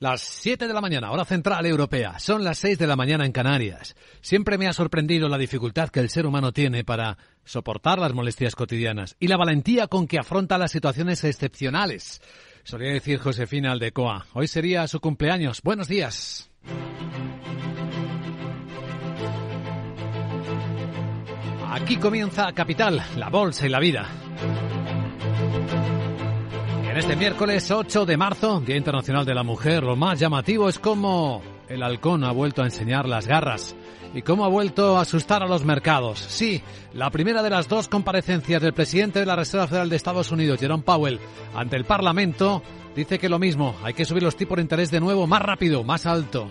Las 7 de la mañana, hora central europea. Son las 6 de la mañana en Canarias. Siempre me ha sorprendido la dificultad que el ser humano tiene para soportar las molestias cotidianas y la valentía con que afronta las situaciones excepcionales. Solía decir Josefina Aldecoa. Hoy sería su cumpleaños. Buenos días. Aquí comienza Capital, la bolsa y la vida. Este miércoles 8 de marzo, Día Internacional de la Mujer, lo más llamativo es cómo el halcón ha vuelto a enseñar las garras y cómo ha vuelto a asustar a los mercados. Sí, la primera de las dos comparecencias del presidente de la Reserva Federal de Estados Unidos, Jerome Powell, ante el Parlamento, dice que lo mismo, hay que subir los tipos de interés de nuevo más rápido, más alto.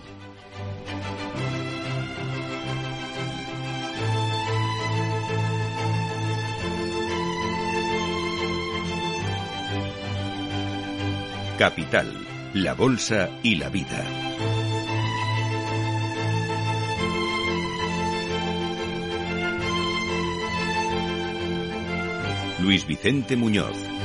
Capital, la Bolsa y la Vida. Luis Vicente Muñoz.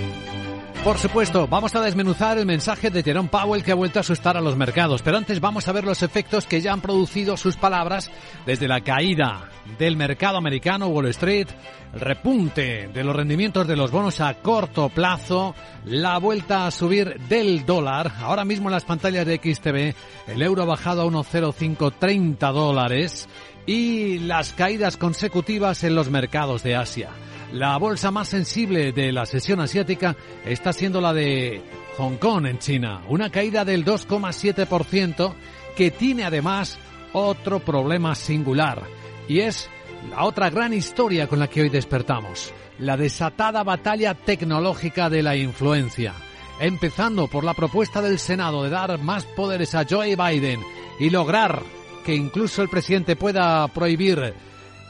Por supuesto, vamos a desmenuzar el mensaje de Jerome Powell que ha vuelto a asustar a los mercados, pero antes vamos a ver los efectos que ya han producido sus palabras desde la caída del mercado americano, Wall Street, repunte de los rendimientos de los bonos a corto plazo, la vuelta a subir del dólar, ahora mismo en las pantallas de XTV, el euro ha bajado a 1,0530 dólares y las caídas consecutivas en los mercados de Asia. La bolsa más sensible de la sesión asiática está siendo la de Hong Kong en China, una caída del 2,7% que tiene además otro problema singular. Y es la otra gran historia con la que hoy despertamos, la desatada batalla tecnológica de la influencia, empezando por la propuesta del Senado de dar más poderes a Joe Biden y lograr que incluso el presidente pueda prohibir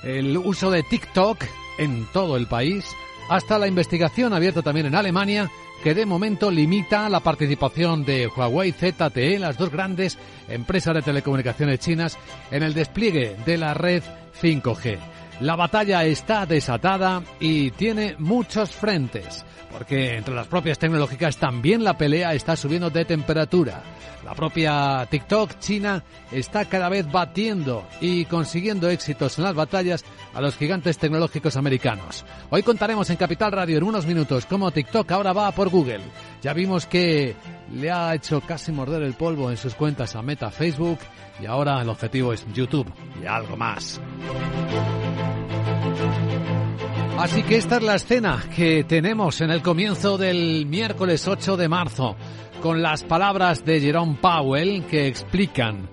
el uso de TikTok en todo el país, hasta la investigación abierta también en Alemania, que de momento limita la participación de Huawei ZTE, las dos grandes empresas de telecomunicaciones chinas, en el despliegue de la red 5G. La batalla está desatada y tiene muchos frentes, porque entre las propias tecnológicas también la pelea está subiendo de temperatura. La propia TikTok china está cada vez batiendo y consiguiendo éxitos en las batallas a los gigantes tecnológicos americanos. Hoy contaremos en Capital Radio en unos minutos cómo TikTok ahora va por Google. Ya vimos que le ha hecho casi morder el polvo en sus cuentas a Meta Facebook y ahora el objetivo es YouTube y algo más. Así que esta es la escena que tenemos en el comienzo del miércoles 8 de marzo, con las palabras de Jerome Powell que explican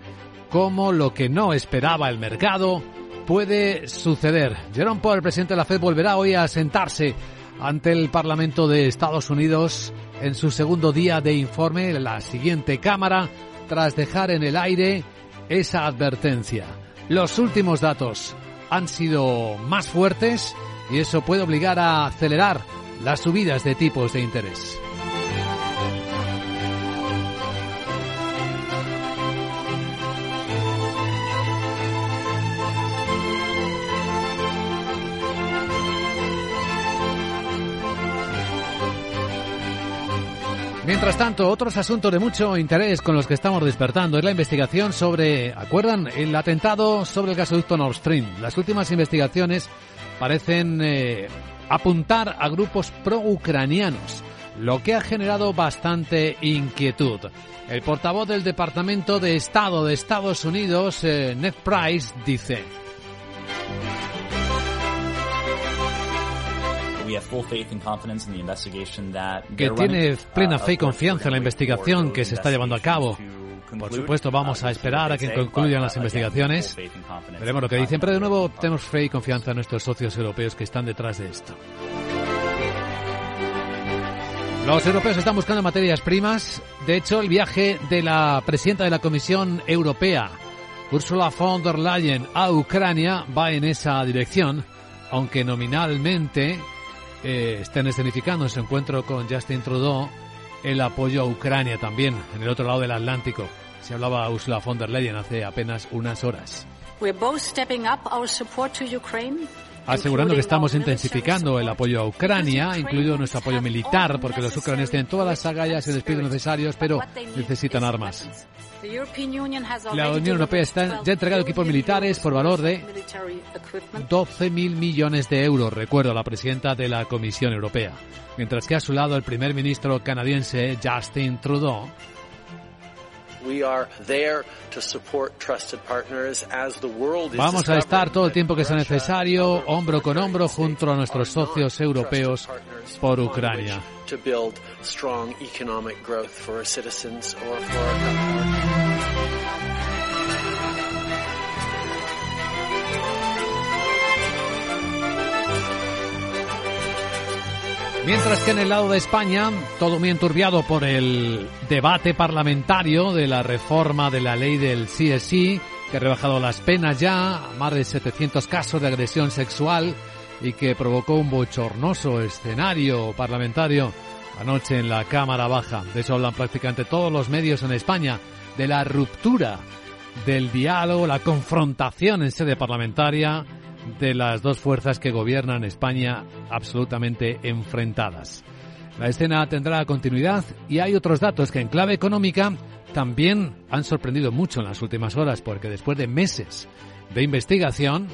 cómo lo que no esperaba el mercado puede suceder. Jerome Powell, el presidente de la Fed, volverá hoy a sentarse ante el Parlamento de Estados Unidos en su segundo día de informe, la siguiente Cámara, tras dejar en el aire esa advertencia. Los últimos datos han sido más fuertes y eso puede obligar a acelerar las subidas de tipos de interés. Mientras tanto, otros asuntos de mucho interés con los que estamos despertando es la investigación sobre, ¿acuerdan? El atentado sobre el gasoducto Nord Stream. Las últimas investigaciones parecen eh, apuntar a grupos pro-ucranianos, lo que ha generado bastante inquietud. El portavoz del Departamento de Estado de Estados Unidos, eh, Ned Price, dice. Que tiene plena fe y confianza en la investigación que se está llevando a cabo. Por supuesto, vamos a esperar a que concluyan las investigaciones. Veremos lo que dicen, pero de nuevo tenemos fe y confianza en nuestros socios europeos que están detrás de esto. Los europeos están buscando materias primas. De hecho, el viaje de la presidenta de la Comisión Europea, Ursula von der Leyen, a Ucrania va en esa dirección, aunque nominalmente eh, estén escenificando en su encuentro con Justin Trudeau el apoyo a Ucrania también, en el otro lado del Atlántico. Se hablaba Ursula von der Leyen hace apenas unas horas. Asegurando que estamos intensificando el apoyo a Ucrania, incluido nuestro apoyo militar, porque los ucranianos tienen todas las agallas y despidos necesarios, pero necesitan armas. La Unión Europea está, ya ha entregado equipos militares por valor de 12.000 millones de euros, recuerdo a la presidenta de la Comisión Europea. Mientras que a su lado el primer ministro canadiense Justin Trudeau Vamos a estar todo el tiempo que sea necesario, hombro con hombro, junto a nuestros socios europeos por Ucrania. Mientras que en el lado de España, todo muy enturbiado por el debate parlamentario de la reforma de la ley del CSI, que ha rebajado las penas ya más de 700 casos de agresión sexual y que provocó un bochornoso escenario parlamentario anoche en la Cámara Baja. De eso hablan prácticamente todos los medios en España, de la ruptura del diálogo, la confrontación en sede parlamentaria de las dos fuerzas que gobiernan España absolutamente enfrentadas. La escena tendrá continuidad y hay otros datos que en clave económica también han sorprendido mucho en las últimas horas porque después de meses de investigación,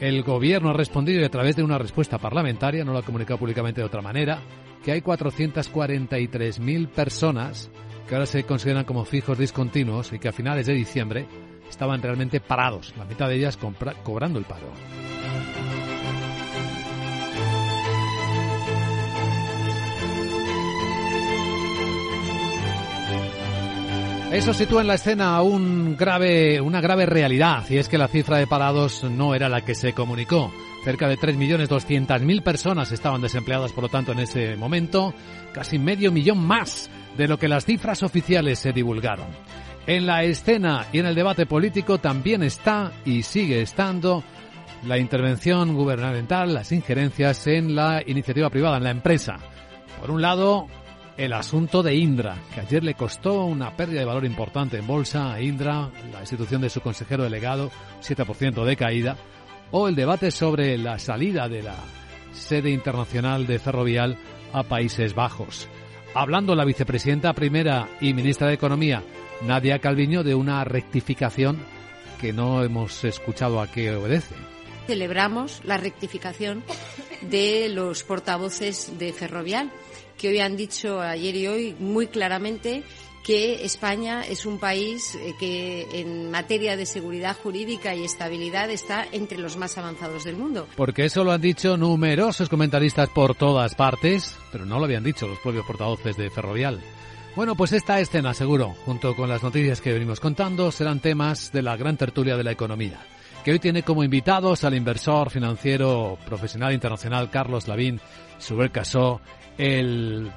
el gobierno ha respondido a través de una respuesta parlamentaria, no lo ha comunicado públicamente de otra manera, que hay 443.000 personas que ahora se consideran como fijos discontinuos y que a finales de diciembre estaban realmente parados, la mitad de ellas cobrando el paro. Eso sitúa en la escena una grave realidad, y es que la cifra de parados no era la que se comunicó. Cerca de 3.200.000 personas estaban desempleadas, por lo tanto, en ese momento, casi medio millón más de lo que las cifras oficiales se divulgaron. En la escena y en el debate político también está y sigue estando la intervención gubernamental, las injerencias en la iniciativa privada, en la empresa. Por un lado, el asunto de Indra, que ayer le costó una pérdida de valor importante en bolsa a Indra, la institución de su consejero delegado, 7% de caída, o el debate sobre la salida de la sede internacional de Ferrovial a Países Bajos. Hablando la vicepresidenta primera y ministra de Economía Nadia Calviño de una rectificación que no hemos escuchado a qué obedece. Celebramos la rectificación de los portavoces de Ferrovial, que hoy han dicho ayer y hoy muy claramente que España es un país eh, que en materia de seguridad jurídica y estabilidad está entre los más avanzados del mundo. Porque eso lo han dicho numerosos comentaristas por todas partes, pero no lo habían dicho los propios portavoces de Ferrovial. Bueno, pues esta escena, seguro, junto con las noticias que venimos contando, serán temas de la gran tertulia de la economía, que hoy tiene como invitados al inversor financiero profesional internacional Carlos Lavín, Subel Casó, el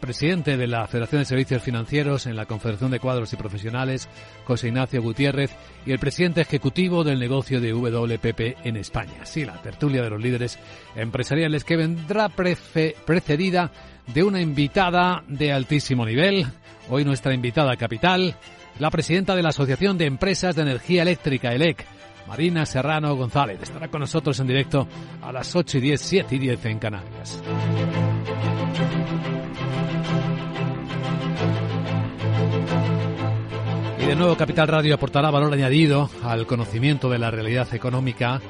presidente de la Federación de Servicios Financieros en la Confederación de Cuadros y Profesionales, José Ignacio Gutiérrez, y el presidente ejecutivo del negocio de WPP en España. Sí, la tertulia de los líderes empresariales que vendrá precedida de una invitada de altísimo nivel. Hoy nuestra invitada capital, la presidenta de la Asociación de Empresas de Energía Eléctrica, ELEC, Marina Serrano González. Estará con nosotros en directo a las 8 y 10, 7 y 10 en Canarias. Y de nuevo Capital Radio aportará valor añadido al conocimiento de la realidad económica,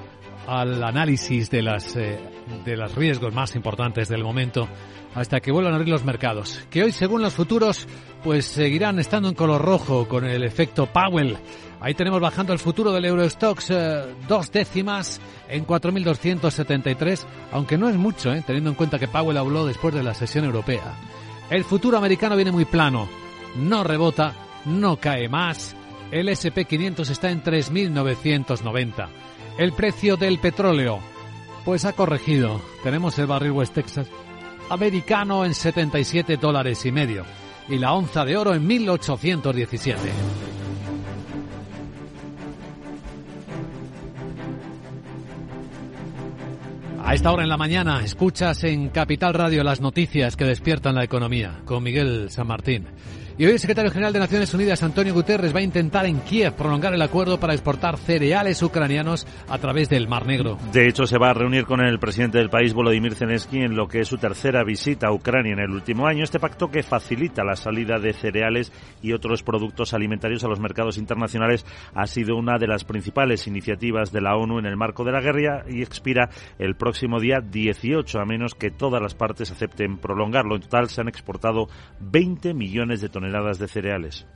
al análisis de las eh, de los riesgos más importantes del momento hasta que vuelvan a abrir los mercados, que hoy según los futuros pues seguirán estando en color rojo con el efecto Powell. Ahí tenemos bajando el futuro del Eurostox eh, dos décimas en 4.273, aunque no es mucho, eh, teniendo en cuenta que Powell habló después de la sesión europea. El futuro americano viene muy plano, no rebota, no cae más. El SP500 está en 3.990. El precio del petróleo, pues ha corregido. Tenemos el barril West Texas americano en 77 dólares y medio y la onza de oro en 1817. A esta hora en la mañana escuchas en Capital Radio las noticias que despiertan la economía con Miguel San Martín. Y hoy el secretario general de Naciones Unidas, Antonio Guterres, va a intentar en Kiev prolongar el acuerdo para exportar cereales ucranianos a través del Mar Negro. De hecho, se va a reunir con el presidente del país, Volodymyr Zelensky, en lo que es su tercera visita a Ucrania en el último año. Este pacto que facilita la salida de cereales y otros productos alimentarios a los mercados internacionales ha sido una de las principales iniciativas de la ONU en el marco de la guerra y expira el próximo día 18, a menos que todas las partes acepten prolongarlo. En total se han exportado 20 millones de toneladas de cereales.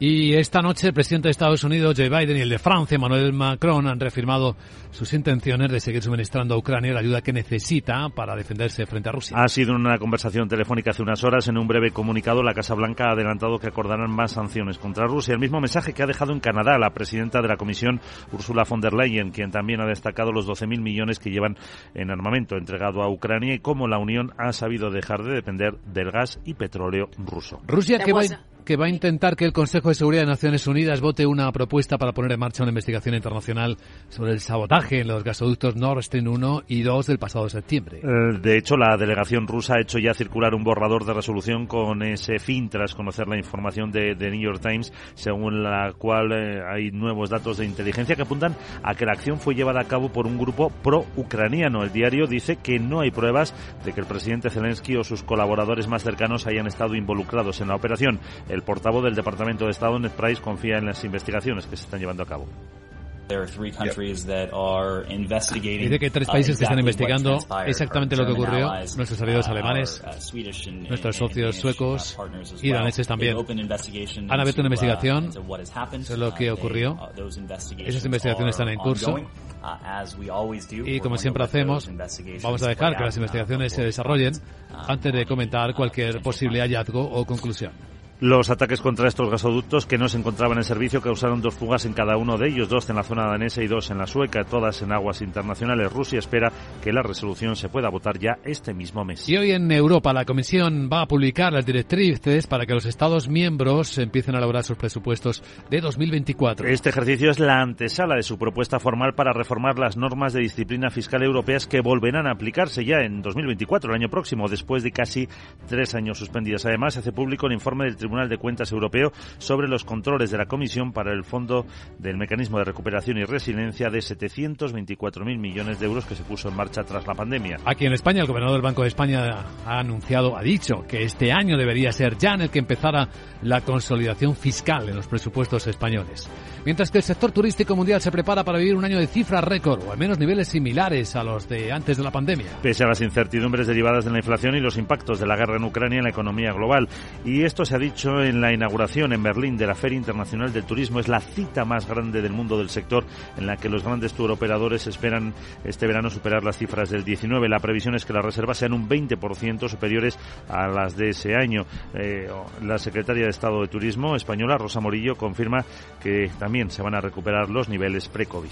Y esta noche el presidente de Estados Unidos, Joe Biden, y el de Francia, Emmanuel Macron, han reafirmado sus intenciones de seguir suministrando a Ucrania la ayuda que necesita para defenderse frente a Rusia. Ha sido una conversación telefónica hace unas horas. En un breve comunicado, la Casa Blanca ha adelantado que acordarán más sanciones contra Rusia. El mismo mensaje que ha dejado en Canadá la presidenta de la Comisión, Ursula von der Leyen, quien también ha destacado los 12.000 millones que llevan en armamento entregado a Ucrania y cómo la Unión ha sabido dejar de depender del gas y petróleo ruso. Rusia que va que va a intentar que el Consejo de Seguridad de Naciones Unidas vote una propuesta para poner en marcha una investigación internacional sobre el sabotaje en los gasoductos Nord Stream 1 y 2 del pasado septiembre. Eh, de hecho, la delegación rusa ha hecho ya circular un borrador de resolución con ese fin tras conocer la información de, The New York Times, según la cual eh, hay nuevos datos de inteligencia que apuntan a que la acción fue llevada a cabo por un grupo pro-ucraniano. El diario dice que no hay pruebas de que el presidente Zelensky o sus colaboradores más cercanos hayan estado involucrados en la operación. El portavoz del Departamento de Estado, Ned Price, confía en las investigaciones que se están llevando a cabo. Dice que hay tres países que están investigando exactamente lo que ocurrió. Nuestros aliados uh, alemanes, uh, nuestros socios suecos y daneses también. Han abierto una investigación sobre lo que ocurrió. Uh, Esas investigaciones están en curso. Y como siempre hacemos, vamos a dejar que las investigaciones se desarrollen antes de comentar cualquier posible hallazgo o conclusión. Los ataques contra estos gasoductos que no se encontraban en servicio causaron dos fugas en cada uno de ellos, dos en la zona danesa y dos en la sueca, todas en aguas internacionales. Rusia espera que la resolución se pueda votar ya este mismo mes. Y hoy en Europa la Comisión va a publicar las directrices para que los Estados miembros empiecen a elaborar sus presupuestos de 2024. Este ejercicio es la antesala de su propuesta formal para reformar las normas de disciplina fiscal europeas que volverán a aplicarse ya en 2024, el año próximo, después de casi tres años suspendidas. Además, se hace público el informe del Tribunal de Cuentas Europeo sobre los controles de la Comisión para el Fondo del Mecanismo de Recuperación y Resiliencia de 724.000 millones de euros que se puso en marcha tras la pandemia. Aquí en España, el gobernador del Banco de España ha anunciado, ha dicho que este año debería ser ya en el que empezara la consolidación fiscal en los presupuestos españoles. Mientras que el sector turístico mundial se prepara para vivir un año de cifras récord o al menos niveles similares a los de antes de la pandemia. Pese a las incertidumbres derivadas de la inflación y los impactos de la guerra en Ucrania en la economía global. Y esto se ha dicho en la inauguración en Berlín de la Feria Internacional del Turismo. Es la cita más grande del mundo del sector en la que los grandes touroperadores esperan este verano superar las cifras del 19. La previsión es que las reservas sean un 20% superiores a las de ese año. Eh, la secretaria de Estado de Turismo española, Rosa Morillo, confirma que también se van a recuperar los niveles pre-COVID.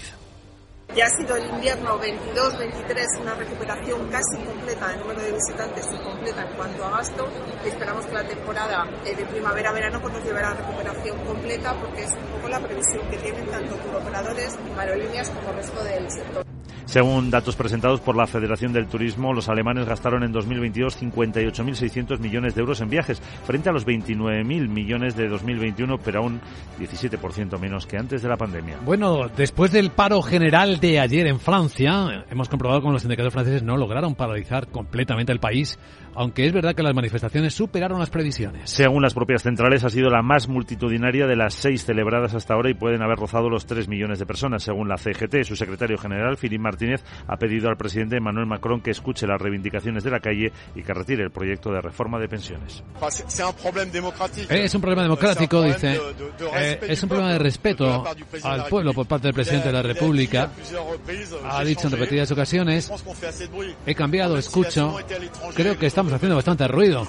Ya ha sido el invierno 22-23 una recuperación casi completa del número de visitantes y completa en cuanto a gasto. Esperamos que la temporada eh, de primavera-verano pues nos llevará a recuperación completa porque es un poco la previsión que tienen tanto operadores, aerolíneas como el resto del sector. Según datos presentados por la Federación del Turismo, los alemanes gastaron en 2022 58.600 millones de euros en viajes, frente a los 29.000 millones de 2021, pero aún 17% menos que antes de la pandemia. Bueno, después del paro general de ayer en Francia, hemos comprobado cómo los sindicatos franceses no lograron paralizar completamente el país aunque es verdad que las manifestaciones superaron las previsiones. Según las propias centrales, ha sido la más multitudinaria de las seis celebradas hasta ahora y pueden haber rozado los tres millones de personas. Según la CGT, su secretario general, Philippe Martínez, ha pedido al presidente Emmanuel Macron que escuche las reivindicaciones de la calle y que retire el proyecto de reforma de pensiones. Es un problema democrático, dice. Eh, es un problema de respeto al pueblo por parte del presidente de la República. Ha dicho en repetidas ocasiones, he cambiado, escucho. Creo que estamos haciendo bastante ruido.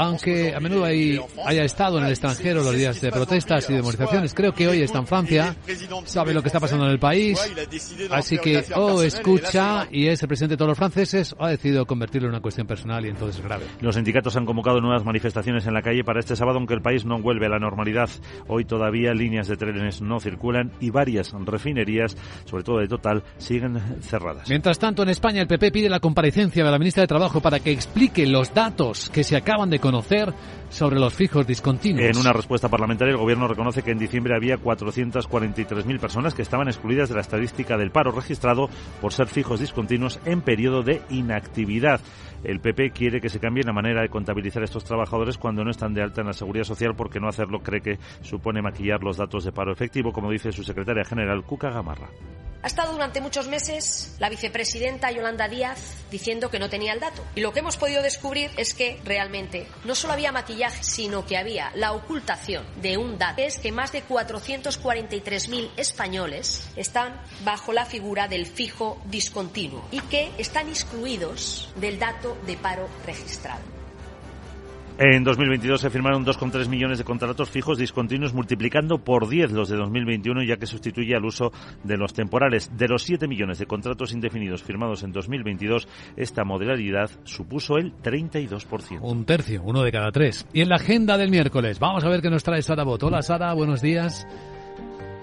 Aunque a menudo haya estado en el extranjero los días de protestas y de movilizaciones, creo que hoy está en Francia, sabe lo que está pasando en el país, así que o escucha y es el presidente de todos los franceses o ha decidido convertirlo en una cuestión personal y entonces es grave. Los sindicatos han convocado nuevas manifestaciones en la calle para este sábado, aunque el país no vuelve a la normalidad. Hoy todavía líneas de trenes no circulan y varias refinerías, sobre todo de Total, siguen cerradas. Mientras tanto, en España el PP pide la comparecencia de la ministra de Trabajo para que explique los datos que se acaban de conocer conocer sobre los fijos discontinuos. En una respuesta parlamentaria, el Gobierno reconoce que en diciembre había 443.000 personas que estaban excluidas de la estadística del paro registrado por ser fijos discontinuos en periodo de inactividad. El PP quiere que se cambie la manera de contabilizar estos trabajadores cuando no están de alta en la seguridad social porque no hacerlo cree que supone maquillar los datos de paro efectivo, como dice su secretaria general Cuca Gamarra. Ha estado durante muchos meses la vicepresidenta Yolanda Díaz diciendo que no tenía el dato. Y lo que hemos podido descubrir es que realmente no solo había maquillaje, sino que había la ocultación de un dato, es que más de 443.000 españoles están bajo la figura del fijo discontinuo y que están excluidos del dato de paro registrado. En 2022 se firmaron 2,3 millones de contratos fijos discontinuos, multiplicando por 10 los de 2021, ya que sustituye al uso de los temporales. De los 7 millones de contratos indefinidos firmados en 2022, esta modalidad supuso el 32%. Un tercio, uno de cada tres. Y en la agenda del miércoles, vamos a ver qué nos trae Sara Bot. Hola Sara, buenos días.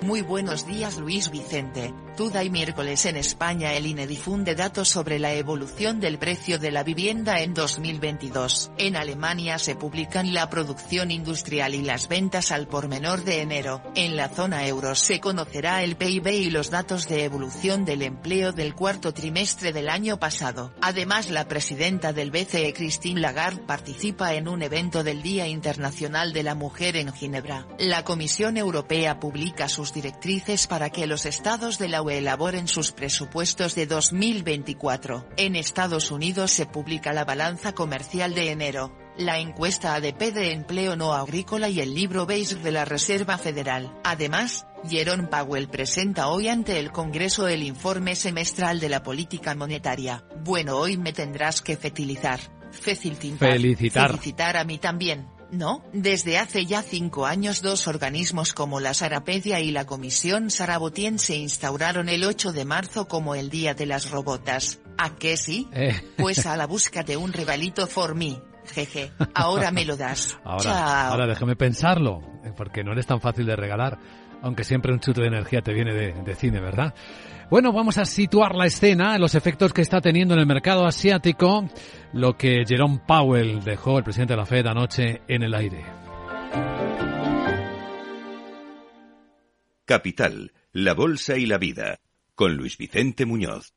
Muy buenos días Luis Vicente. Tuda y miércoles en España el INE difunde datos sobre la evolución del precio de la vivienda en 2022. En Alemania se publican la producción industrial y las ventas al por menor de enero. En la zona euro se conocerá el PIB y los datos de evolución del empleo del cuarto trimestre del año pasado. Además la presidenta del BCE Christine Lagarde participa en un evento del Día Internacional de la Mujer en Ginebra. La Comisión Europea publica sus directrices para que los estados de la UE elaboren sus presupuestos de 2024. En Estados Unidos se publica la balanza comercial de enero, la encuesta ADP de empleo no agrícola y el libro beige de la Reserva Federal. Además, Jerome Powell presenta hoy ante el Congreso el informe semestral de la política monetaria. Bueno, hoy me tendrás que fetilizar. Felicitar. Felicitar. Felicitar a mí también. No, desde hace ya cinco años dos organismos como la Sarapedia y la Comisión Sarabotien se instauraron el 8 de marzo como el Día de las Robotas. ¿A qué sí? Eh. Pues a la busca de un regalito for me. Jeje, ahora me lo das. Ahora, Chao. ahora déjame pensarlo, eh, porque no eres tan fácil de regalar, aunque siempre un chute de energía te viene de, de cine, ¿verdad? Bueno, vamos a situar la escena, los efectos que está teniendo en el mercado asiático, lo que Jerome Powell dejó, el presidente de la Fed, anoche en el aire. Capital, la Bolsa y la Vida, con Luis Vicente Muñoz.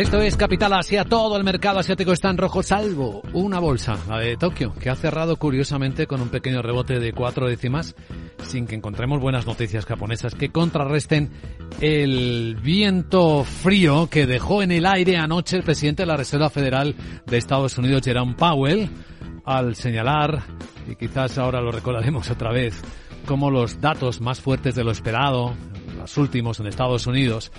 Esto es Capital Asia, todo el mercado asiático está en rojo, salvo una bolsa, la de Tokio, que ha cerrado curiosamente con un pequeño rebote de cuatro décimas, sin que encontremos buenas noticias japonesas que contrarresten el viento frío que dejó en el aire anoche el presidente de la Reserva Federal de Estados Unidos, Jerome Powell, al señalar, y quizás ahora lo recordaremos otra vez, como los datos más fuertes de lo esperado, los últimos en Estados Unidos,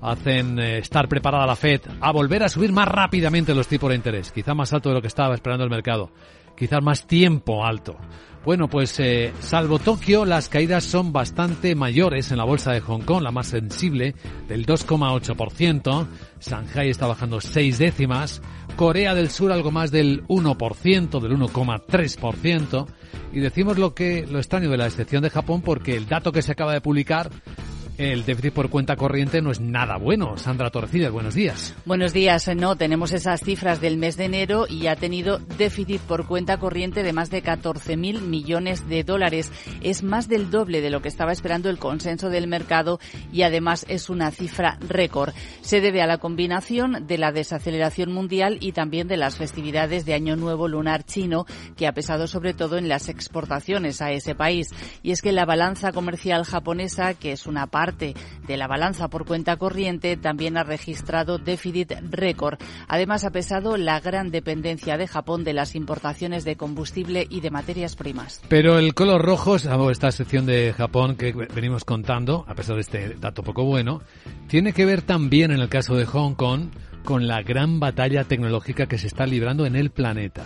hacen eh, estar preparada la Fed a volver a subir más rápidamente los tipos de interés, quizá más alto de lo que estaba esperando el mercado, quizás más tiempo alto. Bueno, pues eh, salvo Tokio, las caídas son bastante mayores en la bolsa de Hong Kong, la más sensible, del 2,8%. Shanghai está bajando seis décimas. Corea del Sur algo más del 1%, del 1,3%. Y decimos lo que lo extraño de la excepción de Japón porque el dato que se acaba de publicar el déficit por cuenta corriente no es nada bueno. Sandra Torcidas, buenos días. Buenos días. No, tenemos esas cifras del mes de enero y ha tenido déficit por cuenta corriente de más de 14.000 millones de dólares. Es más del doble de lo que estaba esperando el consenso del mercado y además es una cifra récord. Se debe a la combinación de la desaceleración mundial y también de las festividades de Año Nuevo Lunar chino, que ha pesado sobre todo en las exportaciones a ese país. Y es que la balanza comercial japonesa, que es una parte de la balanza por cuenta corriente también ha registrado déficit récord. Además, ha pesado la gran dependencia de Japón de las importaciones de combustible y de materias primas. Pero el color rojo, esta sección de Japón que venimos contando, a pesar de este dato poco bueno, tiene que ver también en el caso de Hong Kong con la gran batalla tecnológica que se está librando en el planeta.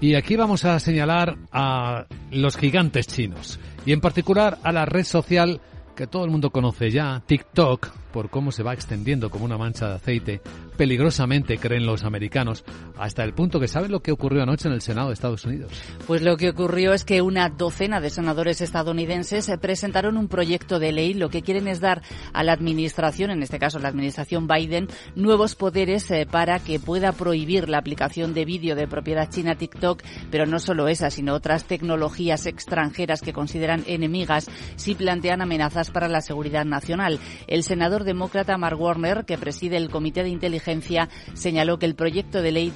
Y aquí vamos a señalar a los gigantes chinos y en particular a la red social que todo el mundo conoce ya, TikTok, por cómo se va extendiendo como una mancha de aceite, peligrosamente creen los americanos, hasta el punto que saben lo que ocurrió anoche en el Senado de Estados Unidos. Pues lo que ocurrió es que una docena de senadores estadounidenses presentaron un proyecto de ley. Lo que quieren es dar a la administración, en este caso la administración Biden, nuevos poderes eh, para que pueda prohibir la aplicación de vídeo de propiedad china TikTok, pero no solo esa, sino otras tecnologías extranjeras que consideran enemigas si plantean amenazas para la seguridad nacional. El senador demócrata Mark Warner, que preside el Comité de Inteligencia, señaló que el proyecto de ley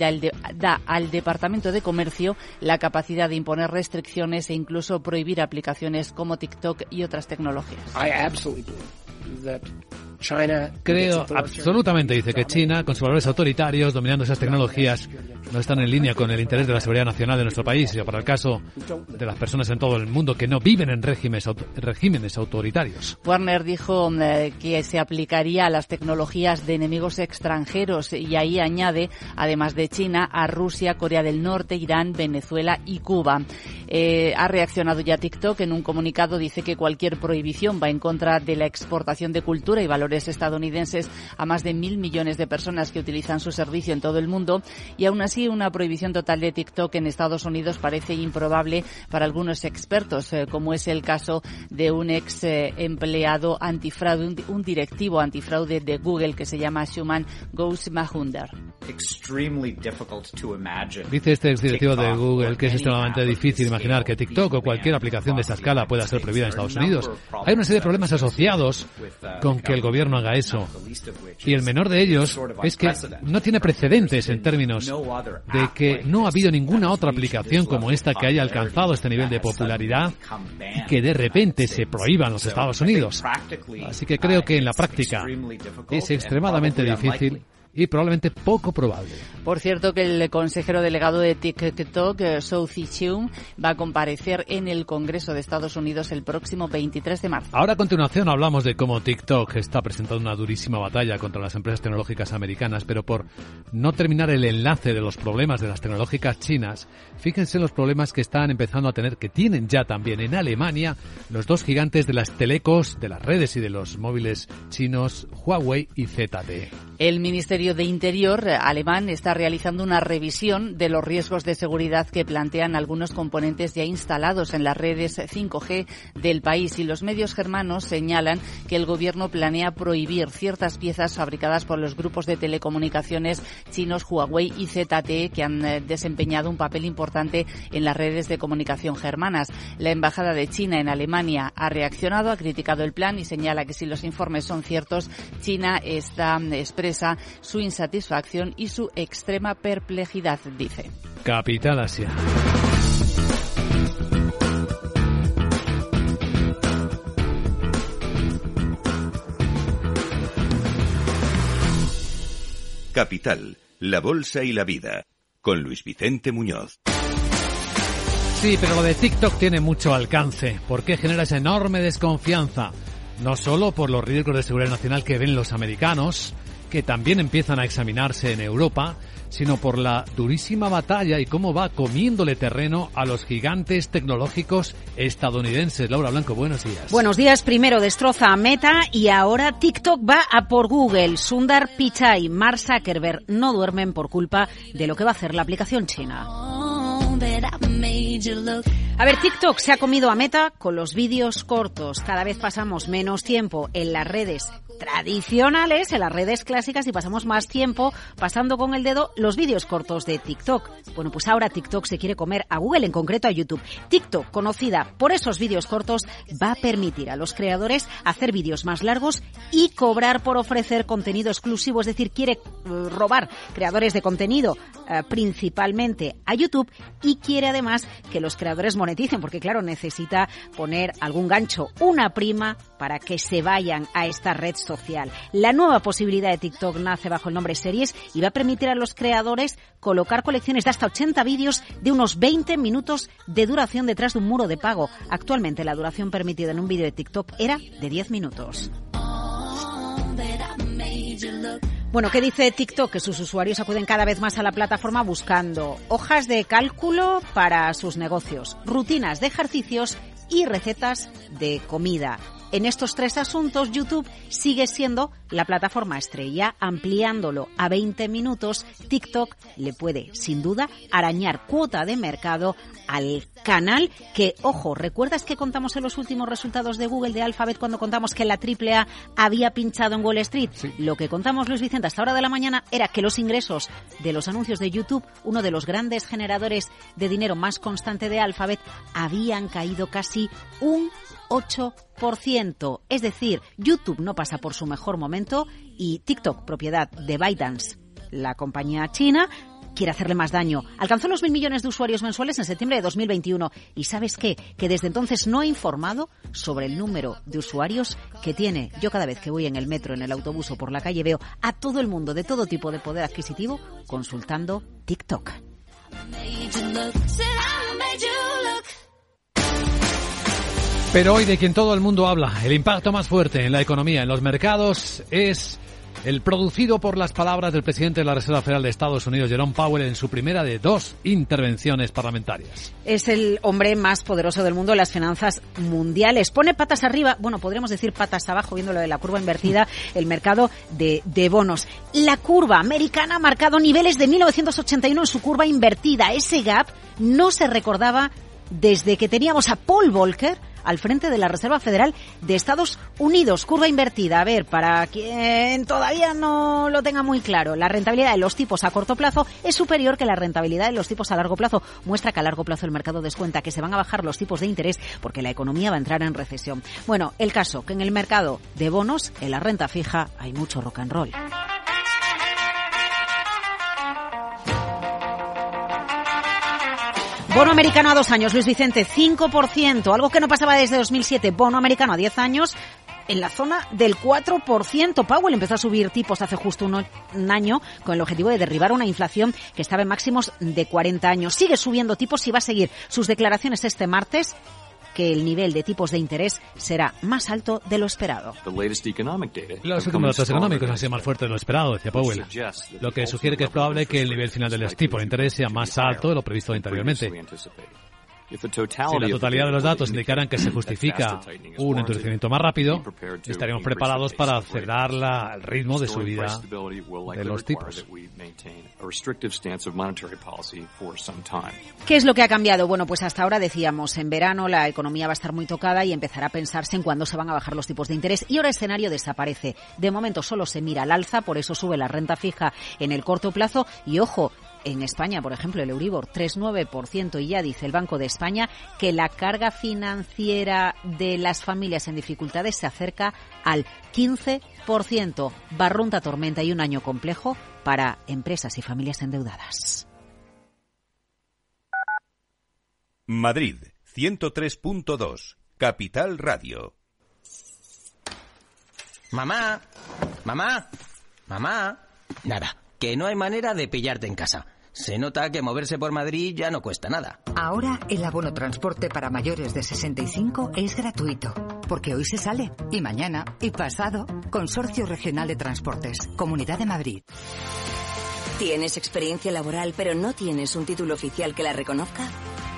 da, al Departamento de Comercio la capacidad de imponer restricciones e incluso prohibir aplicaciones como TikTok y otras tecnologías. Creo absolutamente, dice, que China, con sus valores autoritarios, dominando esas tecnologías, no están en línea con el interés de la seguridad nacional de nuestro país, y para el caso de las personas en todo el mundo que no viven en regímenes, regímenes autoritarios. Warner dijo eh, que se aplicaría a las tecnologías de enemigos extranjeros y ahí añade, además de China, a Rusia, Corea del Norte, Irán, Venezuela y Cuba. Eh, ha reaccionado ya TikTok en un comunicado, dice que cualquier prohibición va en contra de la exportación de cultura y valores estadounidenses a más de mil millones de personas que utilizan su servicio en todo el mundo y aún así una prohibición total de TikTok en Estados Unidos parece improbable para algunos expertos, eh, como es el caso de un ex eh, empleado antifraude, un, directivo antifraude de Google que se llama Shuman Ghosh Mahunder. Dice este exdirectivo de Google que es extremadamente difícil imaginar que TikTok o cualquier aplicación de esta escala pueda ser prohibida en Estados Unidos. Hay una serie de problemas asociados con que el gobierno gobierno haga eso. Y el menor de ellos es que no tiene precedentes en términos de que no ha habido ninguna otra aplicación como esta que haya alcanzado este nivel de popularidad y que de repente se prohíba en los Estados Unidos. Así que creo que en la práctica es extremadamente difícil y probablemente poco probable. Por cierto, que el consejero delegado de TikTok, eh, Southi Cheung, va a comparecer en el Congreso de Estados Unidos el próximo 23 de marzo. Ahora a continuación hablamos de cómo TikTok está presentando una durísima batalla contra las empresas tecnológicas americanas, pero por no terminar el enlace de los problemas de las tecnológicas chinas, fíjense en los problemas que están empezando a tener, que tienen ya también en Alemania, los dos gigantes de las telecos, de las redes y de los móviles chinos, Huawei y ZTE. El Ministerio de Interior alemán está realizando una revisión de los riesgos de seguridad que plantean algunos componentes ya instalados en las redes 5G del país y los medios germanos señalan que el gobierno planea prohibir ciertas piezas fabricadas por los grupos de telecomunicaciones chinos Huawei y ZTE que han eh, desempeñado un papel importante en las redes de comunicación germanas. La embajada de China en Alemania ha reaccionado, ha criticado el plan y señala que si los informes son ciertos, China está expresando su insatisfacción y su extrema perplejidad, dice. Capital Asia. Capital, la Bolsa y la Vida, con Luis Vicente Muñoz. Sí, pero lo de TikTok tiene mucho alcance, porque genera esa enorme desconfianza, no solo por los riesgos de seguridad nacional que ven los americanos, que también empiezan a examinarse en Europa, sino por la durísima batalla y cómo va comiéndole terreno a los gigantes tecnológicos estadounidenses. Laura Blanco, buenos días. Buenos días. Primero destroza a Meta y ahora TikTok va a por Google. Sundar Pichai, Mark Zuckerberg no duermen por culpa de lo que va a hacer la aplicación china. A ver, TikTok se ha comido a meta con los vídeos cortos. Cada vez pasamos menos tiempo en las redes tradicionales, en las redes clásicas y pasamos más tiempo pasando con el dedo los vídeos cortos de TikTok. Bueno, pues ahora TikTok se quiere comer a Google, en concreto a YouTube. TikTok, conocida por esos vídeos cortos, va a permitir a los creadores hacer vídeos más largos y cobrar por ofrecer contenido exclusivo, es decir, quiere eh, robar creadores de contenido eh, principalmente a YouTube y quiere además que los creadores moneticen, porque claro, necesita poner algún gancho, una prima para que se vayan a esta red. La nueva posibilidad de TikTok nace bajo el nombre Series y va a permitir a los creadores colocar colecciones de hasta 80 vídeos de unos 20 minutos de duración detrás de un muro de pago. Actualmente la duración permitida en un vídeo de TikTok era de 10 minutos. Bueno, ¿qué dice TikTok? Que sus usuarios acuden cada vez más a la plataforma buscando hojas de cálculo para sus negocios, rutinas de ejercicios y recetas de comida. En estos tres asuntos, YouTube sigue siendo la plataforma estrella, ampliándolo a 20 minutos. TikTok le puede, sin duda, arañar cuota de mercado al canal que, ojo, ¿recuerdas que contamos en los últimos resultados de Google de Alphabet cuando contamos que la AAA había pinchado en Wall Street? Lo que contamos, Luis Vicente, hasta hora de la mañana era que los ingresos de los anuncios de YouTube, uno de los grandes generadores de dinero más constante de Alphabet, habían caído casi un 8%. Es decir, YouTube no pasa por su mejor momento y TikTok, propiedad de ByteDance, la compañía china, quiere hacerle más daño. Alcanzó los mil millones de usuarios mensuales en septiembre de 2021. ¿Y sabes qué? Que desde entonces no ha informado sobre el número de usuarios que tiene. Yo cada vez que voy en el metro, en el autobús o por la calle veo a todo el mundo de todo tipo de poder adquisitivo consultando TikTok. Pero hoy de quien todo el mundo habla, el impacto más fuerte en la economía, en los mercados, es el producido por las palabras del presidente de la Reserva Federal de Estados Unidos, Jerome Powell, en su primera de dos intervenciones parlamentarias. Es el hombre más poderoso del mundo en las finanzas mundiales. Pone patas arriba, bueno, podríamos decir patas abajo, viéndolo de la curva invertida, el mercado de, de bonos. La curva americana ha marcado niveles de 1981 en su curva invertida. Ese gap no se recordaba desde que teníamos a Paul Volcker al frente de la Reserva Federal de Estados Unidos. Curva invertida. A ver, para quien todavía no lo tenga muy claro, la rentabilidad de los tipos a corto plazo es superior que la rentabilidad de los tipos a largo plazo. Muestra que a largo plazo el mercado descuenta que se van a bajar los tipos de interés porque la economía va a entrar en recesión. Bueno, el caso que en el mercado de bonos, en la renta fija, hay mucho rock and roll. Bono americano a dos años, Luis Vicente, 5%, algo que no pasaba desde 2007. Bono americano a 10 años, en la zona del 4%. Powell empezó a subir tipos hace justo un, año con el objetivo de derribar una inflación que estaba en máximos de 40 años. Sigue subiendo tipos y va a seguir sus declaraciones este martes que el nivel de tipos de interés será más alto de lo esperado. Los últimos datos económicos han sido más fuertes de lo esperado, decía Powell, lo que sugiere que es probable que el nivel final de los tipos de interés sea más alto de lo previsto anteriormente. Si la totalidad de los datos indicaran que se justifica un endurecimiento más rápido, estaríamos preparados para acelerar la, el ritmo de subida de los tipos. ¿Qué es lo que ha cambiado? Bueno, pues hasta ahora decíamos, en verano la economía va a estar muy tocada y empezará a pensarse en cuándo se van a bajar los tipos de interés y ahora el escenario desaparece. De momento solo se mira al alza, por eso sube la renta fija en el corto plazo y ojo, en España, por ejemplo, el Euribor 3,9% y ya dice el Banco de España que la carga financiera de las familias en dificultades se acerca al 15%. Barrunta tormenta y un año complejo para empresas y familias endeudadas. Madrid, 103.2, Capital Radio. Mamá, mamá, mamá. Nada, que no hay manera de pillarte en casa. Se nota que moverse por Madrid ya no cuesta nada. Ahora el abono transporte para mayores de 65 es gratuito, porque hoy se sale, y mañana, y pasado. Consorcio Regional de Transportes, Comunidad de Madrid. ¿Tienes experiencia laboral pero no tienes un título oficial que la reconozca?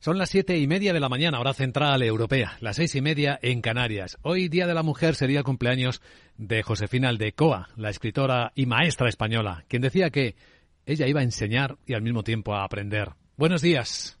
Son las siete y media de la mañana, hora central europea, las seis y media en Canarias. Hoy, Día de la Mujer, sería el cumpleaños de Josefina Aldecoa, la escritora y maestra española, quien decía que ella iba a enseñar y al mismo tiempo a aprender. Buenos días.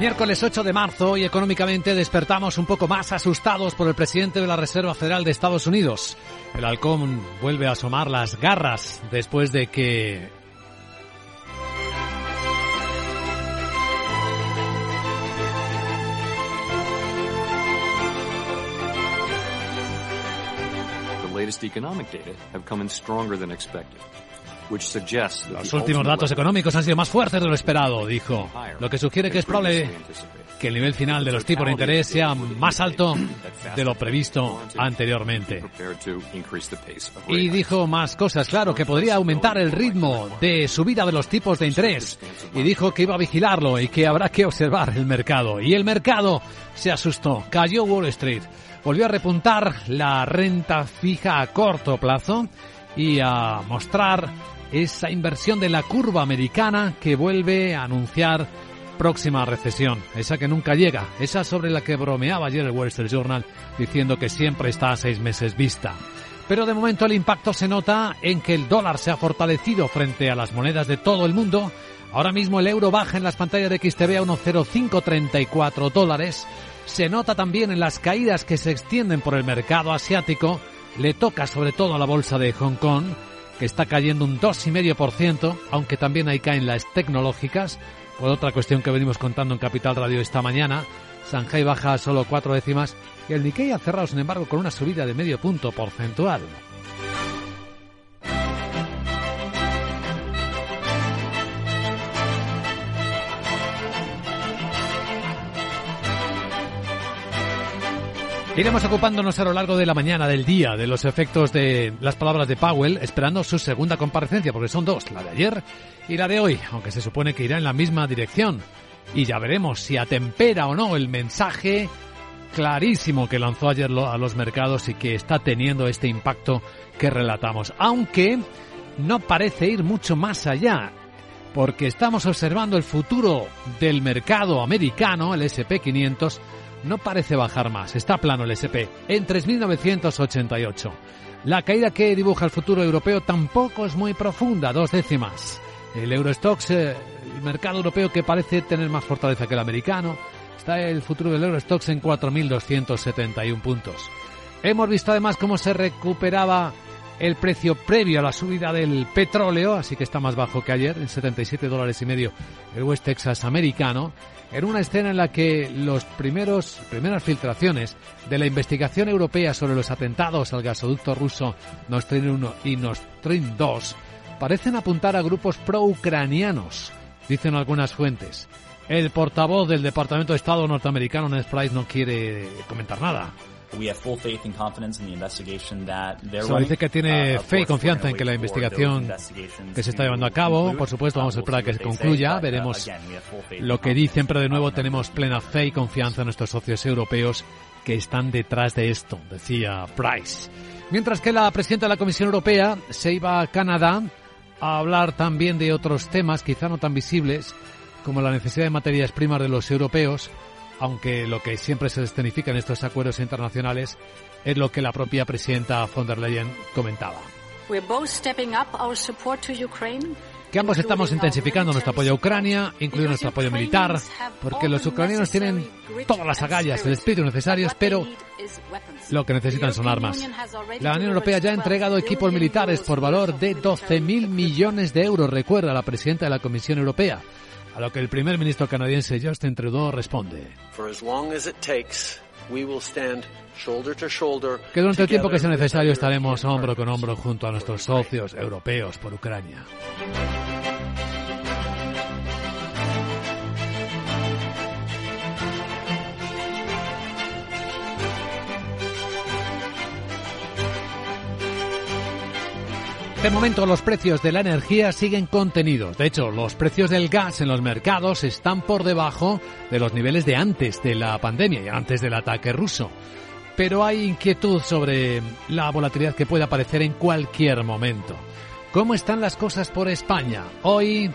Miércoles 8 de marzo y económicamente despertamos un poco más asustados por el presidente de la Reserva Federal de Estados Unidos. El halcón vuelve a asomar las garras después de que The latest economic data have come in stronger than expected. Los últimos datos económicos han sido más fuertes de lo esperado, dijo, lo que sugiere que es probable que el nivel final de los tipos de interés sea más alto de lo previsto anteriormente. Y dijo más cosas, claro, que podría aumentar el ritmo de subida de los tipos de interés. Y dijo que iba a vigilarlo y que habrá que observar el mercado. Y el mercado se asustó, cayó Wall Street, volvió a repuntar la renta fija a corto plazo y a mostrar esa inversión de la curva americana que vuelve a anunciar próxima recesión, esa que nunca llega, esa sobre la que bromeaba ayer el Wall Street Journal diciendo que siempre está a seis meses vista. Pero de momento el impacto se nota en que el dólar se ha fortalecido frente a las monedas de todo el mundo. Ahora mismo el euro baja en las pantallas de XTV a 1,0534 dólares. Se nota también en las caídas que se extienden por el mercado asiático. Le toca sobre todo a la bolsa de Hong Kong que está cayendo un 2,5%, aunque también ahí caen las tecnológicas. Por otra cuestión que venimos contando en Capital Radio esta mañana, Shanghai baja solo cuatro décimas y el Nikkei ha cerrado, sin embargo, con una subida de medio punto porcentual. Iremos ocupándonos a lo largo de la mañana, del día, de los efectos de las palabras de Powell, esperando su segunda comparecencia, porque son dos, la de ayer y la de hoy, aunque se supone que irá en la misma dirección. Y ya veremos si atempera o no el mensaje clarísimo que lanzó ayer a los mercados y que está teniendo este impacto que relatamos. Aunque no parece ir mucho más allá, porque estamos observando el futuro del mercado americano, el SP500, no parece bajar más. Está plano el SP en 3.988. La caída que dibuja el futuro europeo tampoco es muy profunda, dos décimas. El Eurostox, eh, el mercado europeo que parece tener más fortaleza que el americano, está el futuro del Eurostox en 4.271 puntos. Hemos visto además cómo se recuperaba el precio previo a la subida del petróleo, así que está más bajo que ayer, en 77 dólares y medio el West Texas americano en una escena en la que los primeros primeras filtraciones de la investigación europea sobre los atentados al gasoducto ruso Nord Stream 1 y Nord Stream 2 parecen apuntar a grupos pro-ucranianos, dicen algunas fuentes. El portavoz del Departamento de Estado norteamericano, Ned Price, no quiere comentar nada. Solo dice que tiene uh, fe y confianza en que la investigación que se está llevando a cabo, por supuesto, vamos a esperar a que se concluya, uh, veremos lo que dicen, pero de nuevo tenemos plena fe y confianza en nuestros socios europeos que están detrás de esto, decía Price. Mientras que la presidenta de la Comisión Europea se iba a Canadá a hablar también de otros temas, quizá no tan visibles, como la necesidad de materias primas de los europeos, aunque lo que siempre se escenifica en estos acuerdos internacionales es lo que la propia presidenta von der Leyen comentaba. que ambos estamos intensificando nuestro apoyo a Ucrania, incluido nuestro apoyo militar, porque los ucranianos tienen todas las agallas, el espíritu necesarios, pero lo que necesitan son armas. La Unión Europea ya ha entregado equipos militares por valor de 12.000 millones de euros, recuerda la presidenta de la Comisión Europea, a lo que el primer ministro canadiense Justin Trudeau responde. Que durante el tiempo que sea necesario estaremos hombro con hombro junto a nuestros socios europeos por Ucrania. De momento los precios de la energía siguen contenidos. De hecho, los precios del gas en los mercados están por debajo de los niveles de antes de la pandemia y antes del ataque ruso. Pero hay inquietud sobre la volatilidad que puede aparecer en cualquier momento. ¿Cómo están las cosas por España? Hoy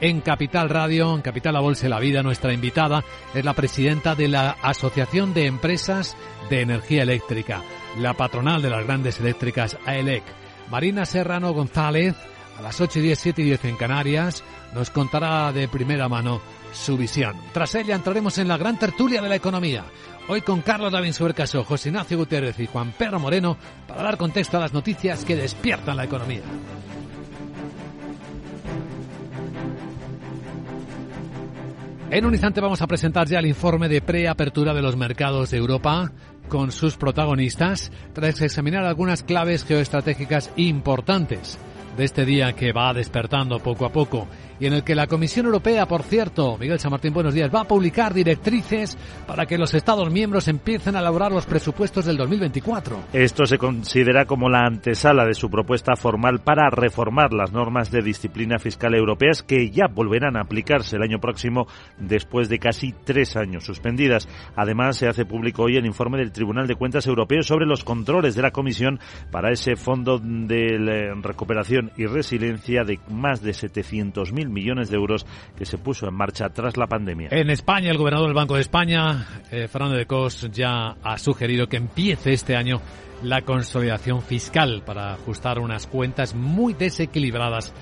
en Capital Radio, en Capital La Bolsa y la Vida, nuestra invitada es la presidenta de la Asociación de Empresas de Energía Eléctrica, la patronal de las grandes eléctricas AELEC. Marina Serrano González, a las 8 y 10, 7 y 10 en Canarias, nos contará de primera mano su visión. Tras ella entraremos en la gran tertulia de la economía. Hoy con Carlos David Subercaso, José Ignacio Gutiérrez y Juan Pedro Moreno para dar contexto a las noticias que despiertan la economía. En un instante vamos a presentar ya el informe de preapertura de los mercados de Europa con sus protagonistas tras examinar algunas claves geoestratégicas importantes de este día que va despertando poco a poco y en el que la Comisión Europea, por cierto, Miguel San Martín, buenos días, va a publicar directrices para que los Estados miembros empiecen a elaborar los presupuestos del 2024. Esto se considera como la antesala de su propuesta formal para reformar las normas de disciplina fiscal europeas que ya volverán a aplicarse el año próximo después de casi tres años suspendidas. Además, se hace público hoy el informe del Tribunal de Cuentas Europeo sobre los controles de la Comisión para ese fondo de recuperación y resiliencia de más de 700.000 millones de euros que se puso en marcha tras la pandemia. En España, el gobernador del Banco de España, eh, Fernando de Cos, ya ha sugerido que empiece este año la consolidación fiscal para ajustar unas cuentas muy desequilibradas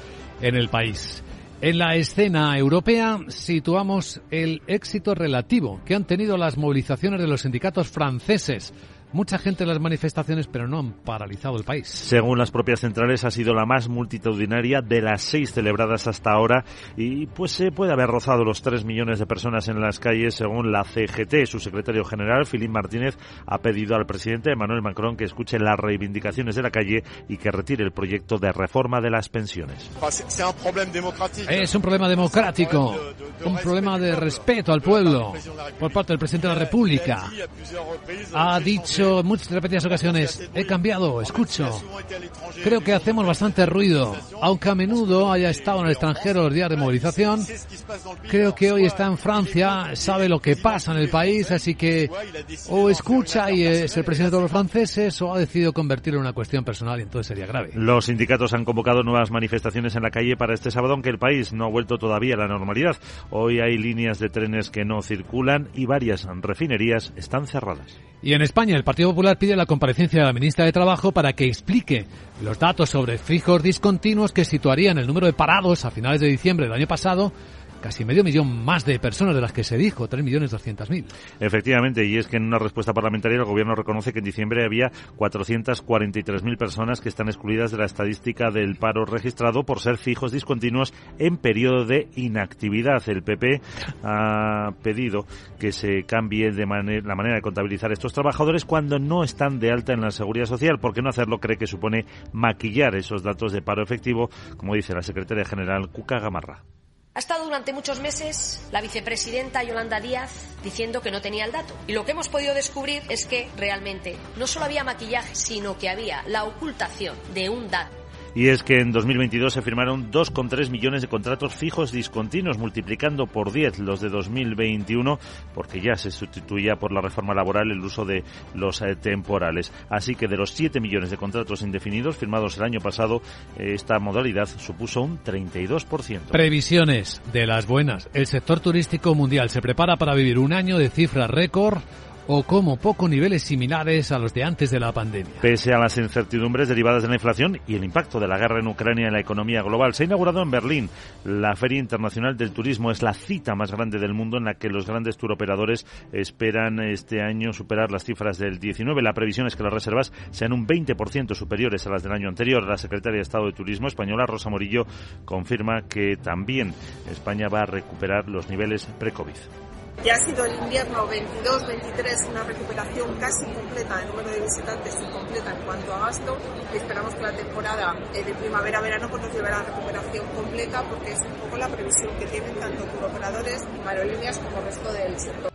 en el país. En la escena europea situamos el éxito relativo que han tenido las movilizaciones de los sindicatos franceses mucha gente en las manifestaciones, pero no han paralizado el país. Según las propias centrales, ha sido la más multitudinaria de las seis celebradas hasta ahora y pues se puede haber rozado los tres millones de personas en las calles, según la CGT. Su secretario general, Philippe Martínez, ha pedido al presidente Emmanuel Macron que escuche las reivindicaciones de la calle y que retire el proyecto de reforma de las pensiones. Es un problema democrático, un problema de respeto al pueblo por parte del presidente de la República. Ha dicho en muchas repetidas ocasiones, he cambiado, escucho. Creo que hacemos bastante ruido, aunque a menudo haya estado en el extranjero los días de movilización. Creo que hoy está en Francia, sabe lo que pasa en el país, así que o escucha y es el presidente de los franceses o ha decidido convertirlo en una cuestión personal y entonces sería grave. Los sindicatos han convocado nuevas manifestaciones en la calle para este sábado, aunque el país no ha vuelto todavía a la normalidad. Hoy hay líneas de trenes que no circulan y varias refinerías están cerradas. Y en España, el Partido Popular pide la comparecencia de la ministra de Trabajo para que explique los datos sobre fijos discontinuos que situarían el número de parados a finales de diciembre del año pasado casi medio millón más de personas de las que se dijo, 3.200.000. Efectivamente, y es que en una respuesta parlamentaria el Gobierno reconoce que en diciembre había 443.000 personas que están excluidas de la estadística del paro registrado por ser fijos discontinuos en periodo de inactividad. El PP ha pedido que se cambie de la manera de contabilizar estos trabajadores cuando no están de alta en la seguridad social, porque no hacerlo cree que supone maquillar esos datos de paro efectivo, como dice la secretaria general Cuca Gamarra. Ha estado durante muchos meses la vicepresidenta Yolanda Díaz diciendo que no tenía el dato. Y lo que hemos podido descubrir es que realmente no solo había maquillaje, sino que había la ocultación de un dato y es que en 2022 se firmaron 2,3 millones de contratos fijos discontinuos, multiplicando por 10 los de 2021, porque ya se sustituía por la reforma laboral el uso de los eh, temporales. Así que de los 7 millones de contratos indefinidos firmados el año pasado, esta modalidad supuso un 32%. Previsiones de las buenas. El sector turístico mundial se prepara para vivir un año de cifras récord o como poco niveles similares a los de antes de la pandemia. Pese a las incertidumbres derivadas de la inflación y el impacto de la guerra en Ucrania en la economía global, se ha inaugurado en Berlín la Feria Internacional del Turismo. Es la cita más grande del mundo en la que los grandes turoperadores esperan este año superar las cifras del 19. La previsión es que las reservas sean un 20% superiores a las del año anterior. La secretaria de Estado de Turismo española, Rosa Morillo, confirma que también España va a recuperar los niveles pre-COVID. Ya ha sido el invierno 22-23 una recuperación casi completa del número de visitantes y completa en cuanto a gasto. Esperamos que la temporada eh, de primavera-verano pues nos lleve a la recuperación completa porque es un poco la previsión que tienen tanto turoperadores, aerolíneas como el resto del sector.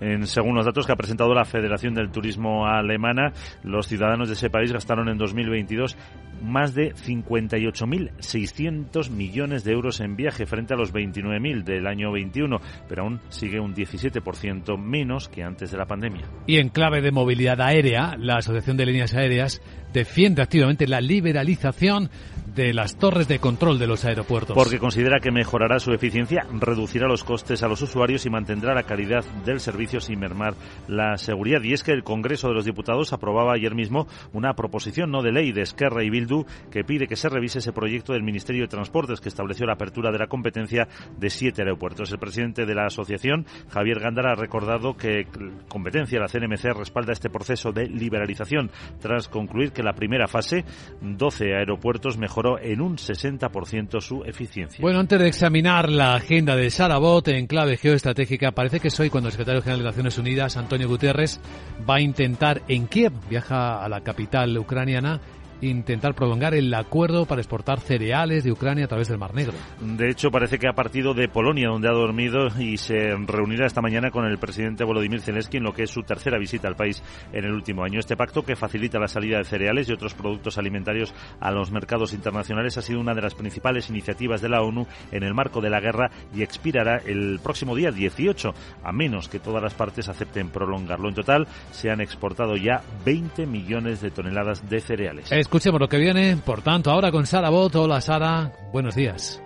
En, según los datos que ha presentado la Federación del Turismo Alemana, los ciudadanos de ese país gastaron en 2022 más de 58.600 millones de euros en viaje frente a los 29.000 del año 21, pero aún sigue un 17% menos que antes de la pandemia. Y en clave de movilidad aérea, la Asociación de Líneas Aéreas defiende activamente la liberalización de las torres de control de los aeropuertos. Porque considera que mejorará su eficiencia, reducirá los costes a los usuarios y mantendrá la calidad del servicio sin mermar la seguridad. Y es que el Congreso de los Diputados aprobaba ayer mismo una proposición no de ley de Esquerra y Bildu que pide que se revise ese proyecto del Ministerio de Transportes que estableció la apertura de la competencia de siete aeropuertos. El presidente de la asociación, Javier Gándara, ha recordado que competencia, la CNMC, respalda este proceso de liberalización tras concluir que la primera fase, 12 aeropuertos, mejoró en un 60% su eficiencia. Bueno, antes de examinar la agenda de Sarabot en clave geoestratégica, parece que soy cuando el secretario general de Naciones Unidas, Antonio Guterres, va a intentar en Kiev, viaja a la capital ucraniana, intentar prolongar el acuerdo para exportar cereales de Ucrania a través del Mar Negro. De hecho, parece que ha partido de Polonia, donde ha dormido, y se reunirá esta mañana con el presidente Volodymyr Zelensky en lo que es su tercera visita al país en el último año. Este pacto, que facilita la salida de cereales y otros productos alimentarios a los mercados internacionales, ha sido una de las principales iniciativas de la ONU en el marco de la guerra y expirará el próximo día 18, a menos que todas las partes acepten prolongarlo. En total, se han exportado ya 20 millones de toneladas de cereales. Escuchemos lo que viene, por tanto, ahora con Sara Bot. Hola Sara, buenos días.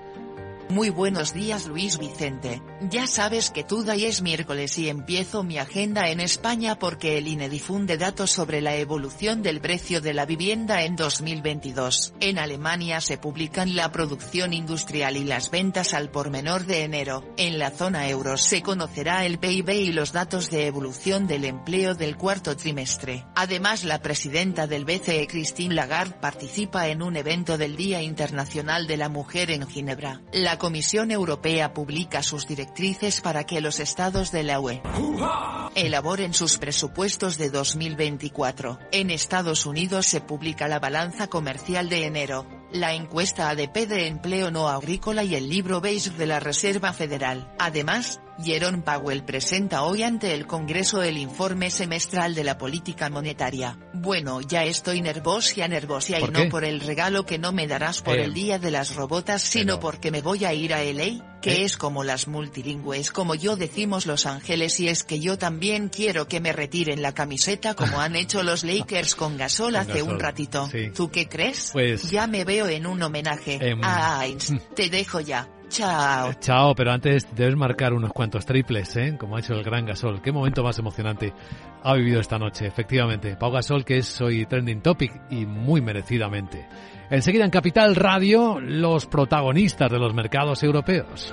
Muy buenos días Luis Vicente. Ya sabes que y es miércoles y empiezo mi agenda en España porque el INE difunde datos sobre la evolución del precio de la vivienda en 2022. En Alemania se publican la producción industrial y las ventas al por menor de enero. En la zona euro se conocerá el PIB y los datos de evolución del empleo del cuarto trimestre. Además la presidenta del BCE Christine Lagarde participa en un evento del Día Internacional de la Mujer en Ginebra. La Comisión Europea publica sus directrices para que los estados de la UE elaboren sus presupuestos de 2024. En Estados Unidos se publica la balanza comercial de enero, la encuesta ADP de empleo no agrícola y el libro beige de la Reserva Federal. Además, Jerome Powell presenta hoy ante el Congreso el informe semestral de la política monetaria. Bueno, ya estoy nervosia nervosia y no por el regalo que no me darás por Eh, el día de las robotas, sino porque me voy a ir a LA, que ¿Eh? es como las multilingües, como yo decimos Los Ángeles, y es que yo también quiero que me retiren la camiseta como han hecho los Lakers con Gasol hace Gasol, un ratito. sí. ¿Tú qué crees? Pues- Ya me veo en un homenaje Em, a Ainz. Te dejo ya. Chao. Chao, pero antes debes marcar unos cuantos triples, ¿eh? Como ha hecho el gran Gasol. Qué momento más emocionante ha vivido esta noche, efectivamente. Pau Gasol, que es hoy trending topic y muy merecidamente. Enseguida en Capital Radio, los protagonistas de los mercados europeos.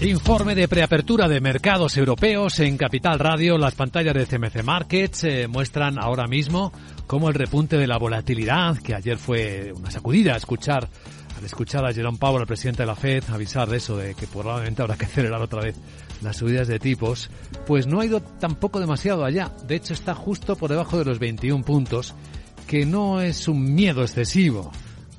Informe de preapertura de mercados europeos en Capital Radio. Las pantallas de CMC Markets eh, muestran ahora mismo cómo el repunte de la volatilidad, que ayer fue una sacudida escuchar, al escuchar a Jerome Powell, el presidente de la Fed, avisar de eso, de que probablemente habrá que acelerar otra vez las subidas de tipos, pues no ha ido tampoco demasiado allá. De hecho, está justo por debajo de los 21 puntos, que no es un miedo excesivo.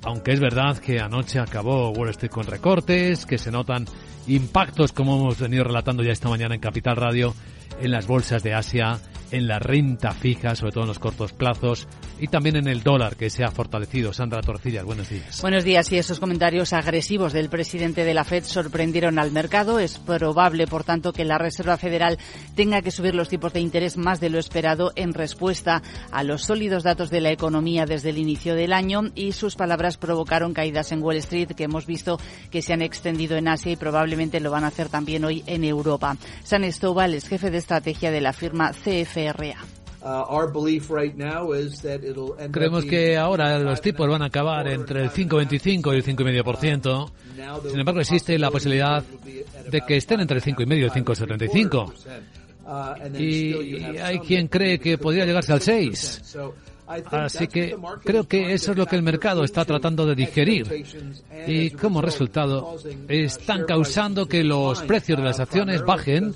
Aunque es verdad que anoche acabó Wall Street con recortes, que se notan impactos, como hemos venido relatando ya esta mañana en Capital Radio, en las bolsas de Asia, en la renta fija, sobre todo en los cortos plazos, y también en el dólar que se ha fortalecido. Sandra Torcillas, buenos días. Buenos días. Y esos comentarios agresivos del presidente de la Fed sorprendieron al mercado. Es probable, por tanto, que la Reserva Federal tenga que subir los tipos de interés más de lo esperado en respuesta a los sólidos datos de la economía desde el inicio del año y sus palabras provocaron caídas en Wall Street que hemos visto que se han extendido en Asia y probablemente lo van a hacer también hoy en Europa. San Estobal es jefe de estrategia de la firma CFRA. Creemos que ahora los tipos van a acabar entre el 5,25 y el 5,5%. Sin embargo, existe la posibilidad de que estén entre el 5,5 y el 5,75. Y hay quien cree que podría llegarse al 6. Así que creo que eso es lo que el mercado está tratando de digerir y como resultado están causando que los precios de las acciones bajen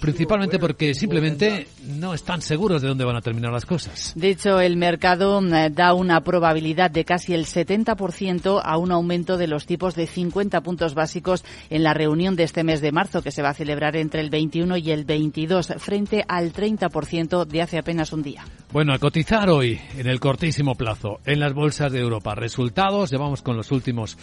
principalmente porque simplemente no están seguros de dónde van a terminar las cosas. De hecho, el mercado eh, da una probabilidad de casi el 70% a un aumento de los tipos de 50 puntos básicos en la reunión de este mes de marzo que se va a celebrar entre el 21 y el 22 frente al 30% de hace apenas un día. Bueno, a cotizar hoy en el cortísimo plazo en las bolsas de Europa. Resultados, llevamos con los últimos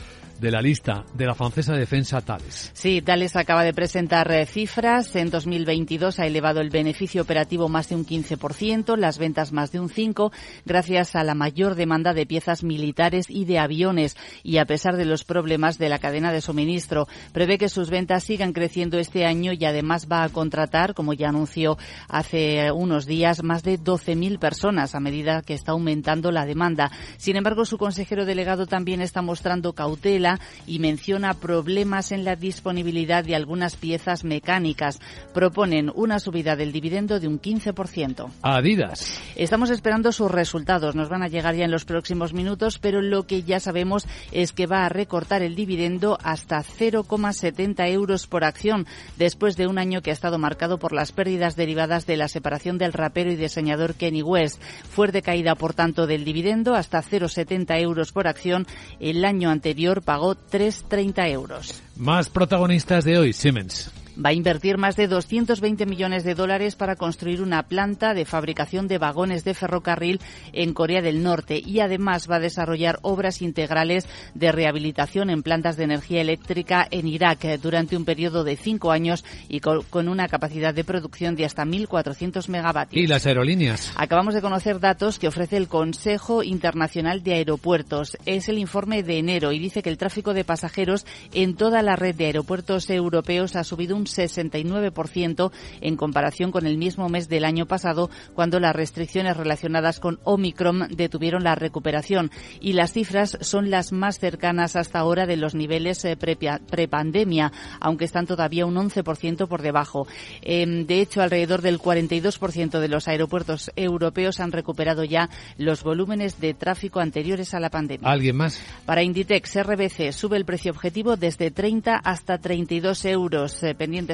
de la lista de la francesa defensa Thales. Sí, Thales acaba de presentar eh, cifras. En 2022 ha elevado el beneficio operativo más de un 15%, las ventas más de un 5%, gracias a la mayor demanda de piezas militares y de aviones y a pesar de los problemas de la cadena de suministro. Prevé que sus ventas sigan creciendo este año y además va a contratar, como ya anunció hace unos días, más de 12.000 personas a medida que está aumentando la demanda. Sin embargo, su consejero delegado también está mostrando cautela y menciona problemas en la disponibilidad de algunas piezas mecánicas. Proponen una subida del dividendo de un 15%. Adidas. Estamos esperando sus resultados. Nos van a llegar ya en los próximos minutos, pero lo que ya sabemos es que va a recortar el dividendo hasta 0,70 euros por acción después de un año que ha estado marcado por las pérdidas derivadas de la separación del rapero y diseñador Kenny West. Fuerte caída, por tanto, del dividendo hasta 0,70 euros por acción. El año anterior pagó 3,30 euros. Más protagonistas de hoy, Siemens va a invertir más de 220 millones de dólares para construir una planta de fabricación de vagones de ferrocarril en Corea del Norte y además va a desarrollar obras integrales de rehabilitación en plantas de energía eléctrica en Irak durante un periodo de cinco años y con una capacidad de producción de hasta 1.400 megavatios. ¿Y las aerolíneas? Acabamos de conocer datos que ofrece el Consejo Internacional de Aeropuertos. Es el informe de enero y dice que el tráfico de pasajeros en toda la red de aeropuertos europeos ha subido un 69% en comparación con el mismo mes del año pasado, cuando las restricciones relacionadas con Omicron detuvieron la recuperación. Y las cifras son las más cercanas hasta ahora de los niveles eh, prepandemia, aunque están todavía un 11% por debajo. Em, de hecho, alrededor del 42% de los aeropuertos europeos han recuperado ya los volúmenes de tráfico anteriores a la pandemia. ¿Alguien más? Para Inditex, RBC sube el precio objetivo desde 30 hasta 32 euros,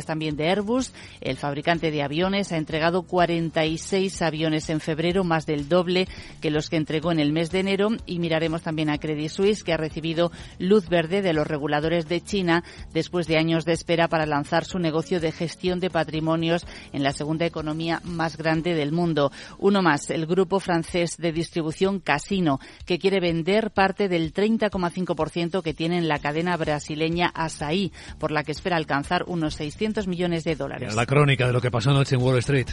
también de Airbus. El fabricante de aviones ha entregado 46 aviones en febrero, más del doble que los que entregó en el mes de enero. Y miraremos también a Credit Suisse, que ha recibido luz verde de los reguladores de China después de años de espera para lanzar su negocio de gestión de patrimonios en la segunda economía más grande del mundo. Uno más, el grupo francés de distribución Casino, que quiere vender parte del 30,5% que tiene en la cadena brasileña Asaí, por la que espera alcanzar unos 6 600 millones de dólares. La crónica de lo que pasó anoche en Wall Street.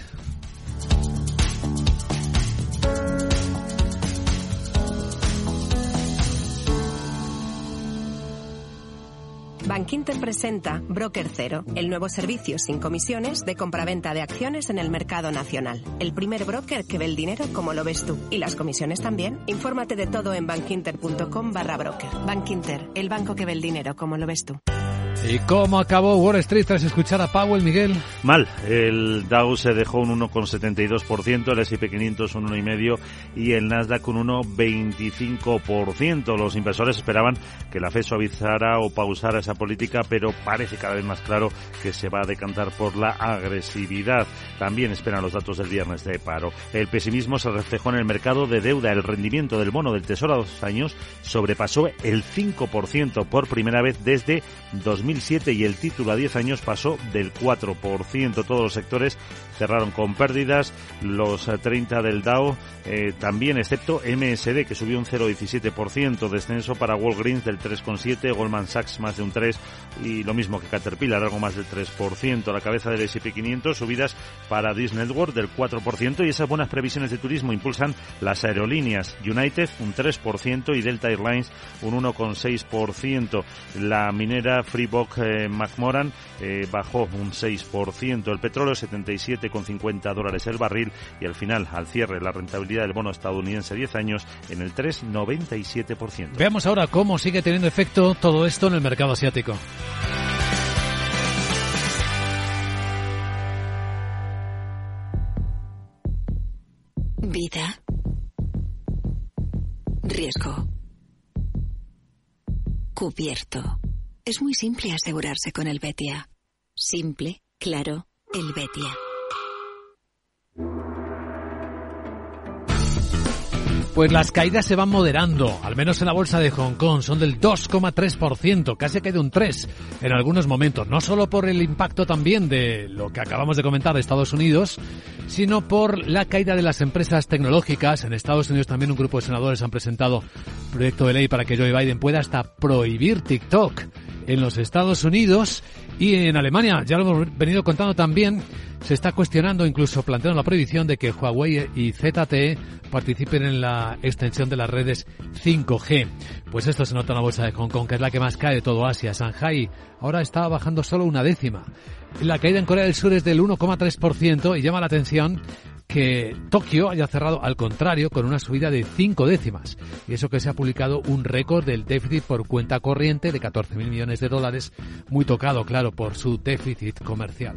Bankinter presenta Broker Cero, el nuevo servicio sin comisiones de compraventa de acciones en el mercado nacional. El primer broker que ve el dinero como lo ves tú. Y las comisiones también. Infórmate de todo en bankinter.com barra broker. Bankinter, el banco que ve el dinero como lo ves tú. ¿Y cómo acabó Wall Street tras escuchar a Powell, Miguel? Mal. El Dow se dejó un 1,72%, el S&P 500 un 1,5% y el Nasdaq un 1,25%. Los inversores esperaban que la Fed suavizara o pausara esa política, pero parece cada vez más claro que se va a decantar por la agresividad. También esperan los datos del viernes de paro. El pesimismo se reflejó en el mercado de deuda. El rendimiento del bono del Tesoro a dos años sobrepasó el 5% por primera vez desde 2007 y el título a 10 años pasó del 4%. Todos los sectores cerraron con pérdidas, los 30 del Dow eh, también, excepto MSD que subió un 0,17%, descenso para Walgreens del 3,7%, Goldman Sachs más de un 3% y lo mismo que Caterpillar, algo más del 3%. La cabeza del S&P 500, subidas para Disney Network del 4% y esas buenas previsiones de turismo impulsan las aerolíneas. United un 3% y Delta Airlines un 1,6%. La minera Freeport eh, McMoran eh, bajó un 6%. El petróleo 77,50 dólares el barril y al final, al cierre, la rentabilidad del bono estadounidense 10 años en el 3,97%. Veamos ahora cómo sigue teniendo efecto todo esto en el mercado asiático. Vida. Riesgo. Cubierto. Es muy simple asegurarse con el Betia. Simple, claro, el Betia. Pues las caídas se van moderando, al menos en la bolsa de Hong Kong, son del 2,3%, casi ha caído un 3% en algunos momentos, no solo por el impacto también de lo que acabamos de comentar de Estados Unidos, sino por la caída de las empresas tecnológicas. En Estados Unidos también un grupo de senadores han presentado proyecto de ley para que Joe Biden pueda hasta prohibir TikTok en los Estados Unidos y en Alemania, ya lo hemos venido contando también, se está cuestionando, incluso planteando la prohibición de que Huawei y ZTE participen en la extensión de las redes 5G. Pues esto se nota en la bolsa de Hong Kong, que es la que más cae de todo Asia. Shanghai ahora está bajando solo una décima. La caída en Corea del Sur es del 1,3% y llama la atención que Tokio haya cerrado al contrario con una subida de cinco décimas. Y eso que se ha publicado un récord del déficit por cuenta corriente de 14.000 millones de dólares, muy tocado, claro, por su déficit comercial.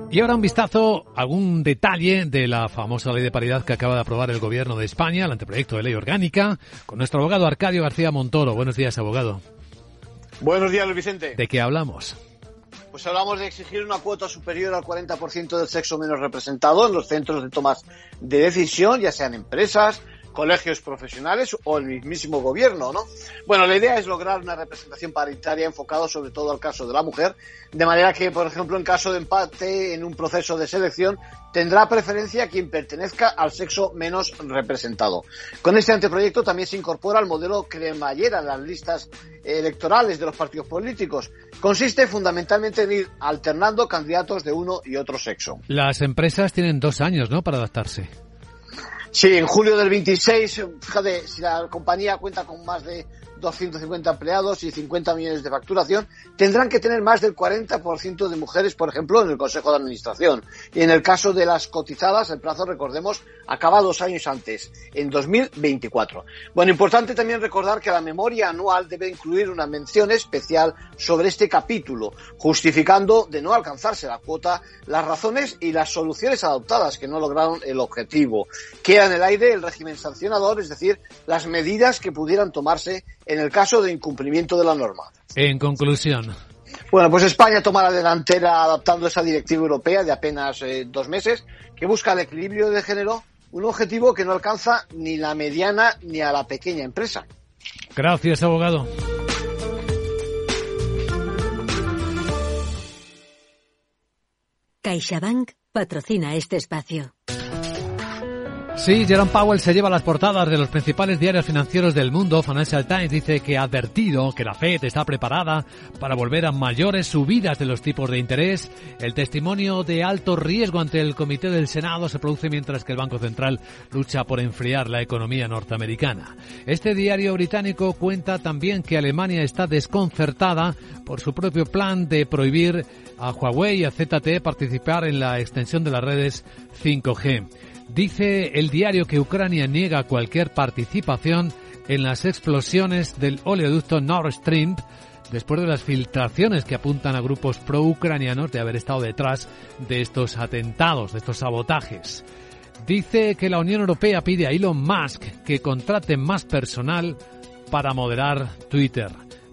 Y ahora un vistazo, algún detalle de la famosa ley de paridad que acaba de aprobar el Gobierno de España, el anteproyecto de ley orgánica, con nuestro abogado Arcadio García Montoro. Buenos días, abogado. Buenos días, Luis Vicente. ¿De qué hablamos? Pues hablamos de exigir una cuota superior al 40% del sexo menos representado en los centros de tomas de decisión, ya sean empresas, colegios profesionales o el mismísimo gobierno, ¿no? Bueno, la idea es lograr una representación paritaria enfocada sobre todo al caso de la mujer, de manera que, por ejemplo, en caso de empate en un proceso de selección, tendrá preferencia quien pertenezca al sexo menos representado. Con este anteproyecto también se incorpora el modelo cremallera en las listas electorales de los partidos políticos. Consiste fundamentalmente en ir alternando candidatos de uno y otro sexo. Las empresas tienen dos años, ¿no?, para adaptarse. Sí, en julio del 26, fíjate, si la compañía cuenta con más de 250 empleados y 50 millones de facturación, tendrán que tener más del 40% de mujeres, por ejemplo, en el Consejo de Administración. Y en el caso de las cotizadas, el plazo, recordemos, acaba dos años antes, en 2024. Bueno, importante también recordar que la memoria anual debe incluir una mención especial sobre este capítulo, justificando de no alcanzarse la cuota las razones y las soluciones adoptadas que no lograron el objetivo. Queda en el aire el régimen sancionador, es decir, las medidas que pudieran tomarse en el caso de incumplimiento de la norma. En conclusión. Bueno, pues España toma la delantera adaptando esa directiva europea de apenas eh, dos meses que busca el equilibrio de género, un objetivo que no alcanza ni la mediana ni a la pequeña empresa. Gracias, abogado. CaixaBank patrocina este espacio. Sí, Jerome Powell se lleva las portadas de los principales diarios financieros del mundo. Financial Times dice que ha advertido que la Fed está preparada para volver a mayores subidas de los tipos de interés. El testimonio de alto riesgo ante el Comité del Senado se produce mientras que el Banco Central lucha por enfriar la economía norteamericana. Este diario británico cuenta también que Alemania está desconcertada por su propio plan de prohibir a Huawei y a ZTE participar en la extensión de las redes 5G. Dice el diario que Ucrania niega cualquier participación en las explosiones del oleoducto Nord Stream después de las filtraciones que apuntan a grupos pro-ucranianos de haber estado detrás de estos atentados, de estos sabotajes. Dice que la Unión Europea pide a Elon Musk que contrate más personal para moderar Twitter.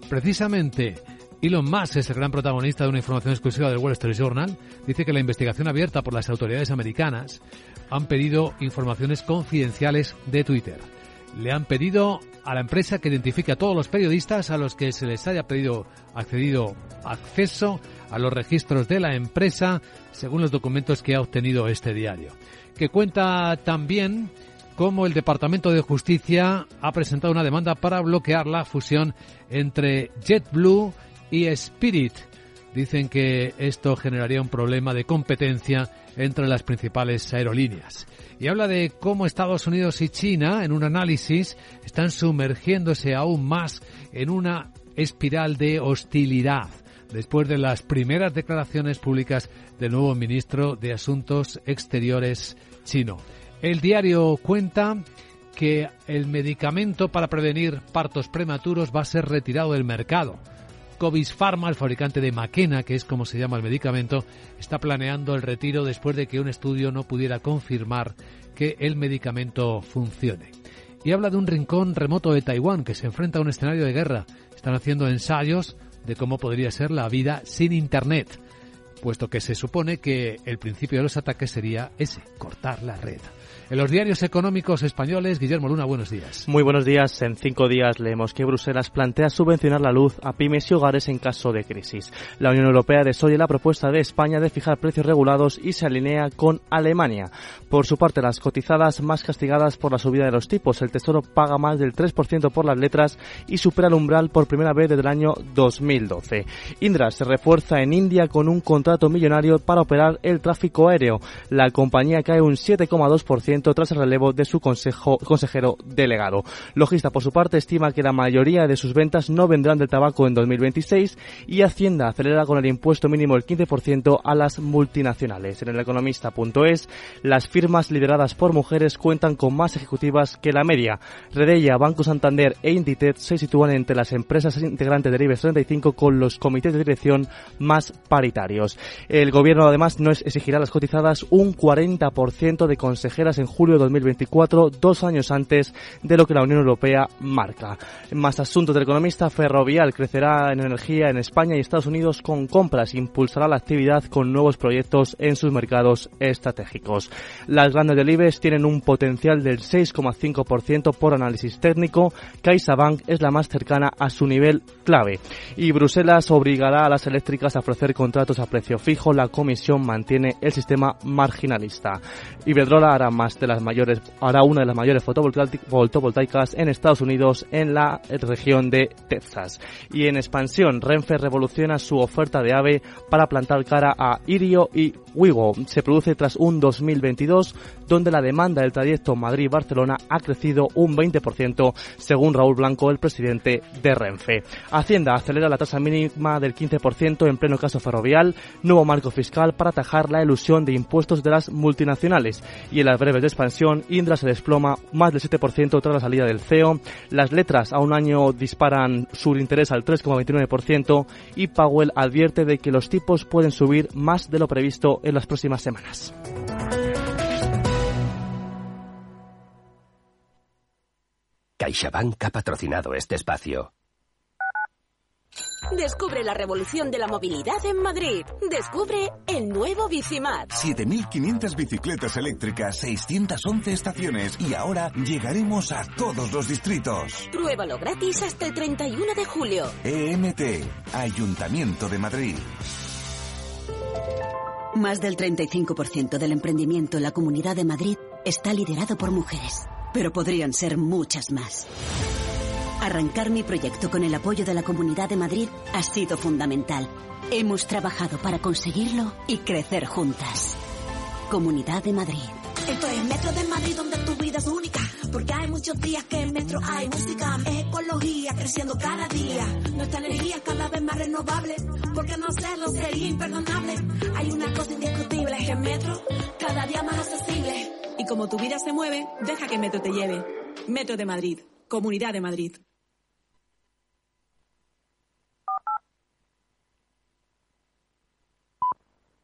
Precisamente, Elon Musk es el gran protagonista de una información exclusiva del Wall Street Journal. Dice que la investigación abierta por las autoridades americanas han pedido informaciones confidenciales de Twitter. Le han pedido a la empresa que identifique a todos los periodistas a los que se les haya pedido accedido acceso a los registros de la empresa según los documentos que ha obtenido este diario. Que cuenta también cómo el Departamento de Justicia ha presentado una demanda para bloquear la fusión entre JetBlue y Spirit. Dicen que esto generaría un problema de competencia entre las principales aerolíneas. Y habla de cómo Estados Unidos y China, en un análisis, están sumergiéndose aún más en una espiral de hostilidad después de las primeras declaraciones públicas del nuevo ministro de Asuntos Exteriores chino. El diario cuenta que el medicamento para prevenir partos prematuros va a ser retirado del mercado. Covis Pharma, el fabricante de Maquena, que es como se llama el medicamento, está planeando el retiro después de que un estudio no pudiera confirmar que el medicamento funcione. Y habla de un rincón remoto de Taiwán que se enfrenta a un escenario de guerra. Están haciendo ensayos de cómo podría ser la vida sin Internet, puesto que se supone que el principio de los ataques sería ese, cortar la red. En los diarios económicos españoles, Guillermo Luna, buenos días. Muy buenos días. En cinco días leemos que Bruselas plantea subvencionar la luz a pymes y hogares en caso de crisis. La Unión Europea desoye la propuesta de España de fijar precios regulados y se alinea con Alemania. Por su parte, las cotizadas más castigadas por la subida de los tipos. El Tesoro paga más del 3% por las letras y supera el umbral por primera vez desde el año 2012. Indra se refuerza en India con un contrato millonario para operar el tráfico aéreo. La compañía cae un 7,2% tras el relevo de su consejero delegado. Logista, por su parte, estima que la mayoría de sus ventas no vendrán del tabaco en 2026 y Hacienda acelera con el impuesto mínimo el 15% a las multinacionales. En el economista.es, las firmas lideradas por mujeres cuentan con más ejecutivas que la media. Redella, Banco Santander e Inditex se sitúan entre las empresas integrantes del IBEX 35 con los comités de dirección más paritarios. El gobierno además no exigirá a las cotizadas un 40% de consejeras en julio de 2024, dos años antes de lo que la Unión Europea marca. Más asuntos del economista, Ferrovial crecerá en energía en España y Estados Unidos con compras, impulsará la actividad con nuevos proyectos en sus mercados estratégicos. Las grandes del IBEX tienen un potencial del 6,5% por análisis técnico. CaixaBank es la más cercana a su nivel clave. Y Bruselas obligará a las eléctricas a ofrecer contratos a precio fijo. La comisión mantiene el sistema marginalista. Iberdrola hará más de las mayores, hará una de las mayores fotovoltaicas en Estados Unidos en la región de Texas. Y en expansión, Renfe revoluciona su oferta de AVE para plantar cara a Irio y Wigo. Se produce tras un 2022 donde la demanda del trayecto Madrid-Barcelona ha crecido un 20% según Raúl Blanco, el presidente de Renfe. Hacienda acelera la tasa mínima del 15% en pleno caso ferrovial, nuevo marco fiscal para atajar la ilusión de impuestos de las multinacionales. Y las breves de expansión, Indra se desploma más del 7% tras la salida del CEO, las letras a un año disparan su interés al 3,29% y Powell advierte de que los tipos pueden subir más de lo previsto en las próximas semanas. CaixaBank ha patrocinado este espacio. Descubre la revolución de la movilidad en Madrid. Descubre el nuevo Bicimat. 7.500 bicicletas eléctricas, 611 estaciones y ahora llegaremos a todos los distritos. Pruébalo gratis hasta el 31 de julio. EMT, Ayuntamiento de Madrid. Más del 35% del emprendimiento en la Comunidad de Madrid está liderado por mujeres, pero podrían ser muchas más. Arrancar mi proyecto con el apoyo de la Comunidad de Madrid ha sido fundamental. Hemos trabajado para conseguirlo y crecer juntas. Comunidad de Madrid. Esto es Metro de Madrid donde tu vida es única. Porque hay muchos días que en Metro hay música. Es ecología creciendo cada día. Nuestra energía cada vez más renovable. Porque no hacerlo sería imperdonable. Hay una cosa indiscutible, es que Metro cada día más accesible. Y como tu vida se mueve, deja que Metro te lleve. Metro de Madrid. Comunidad de Madrid.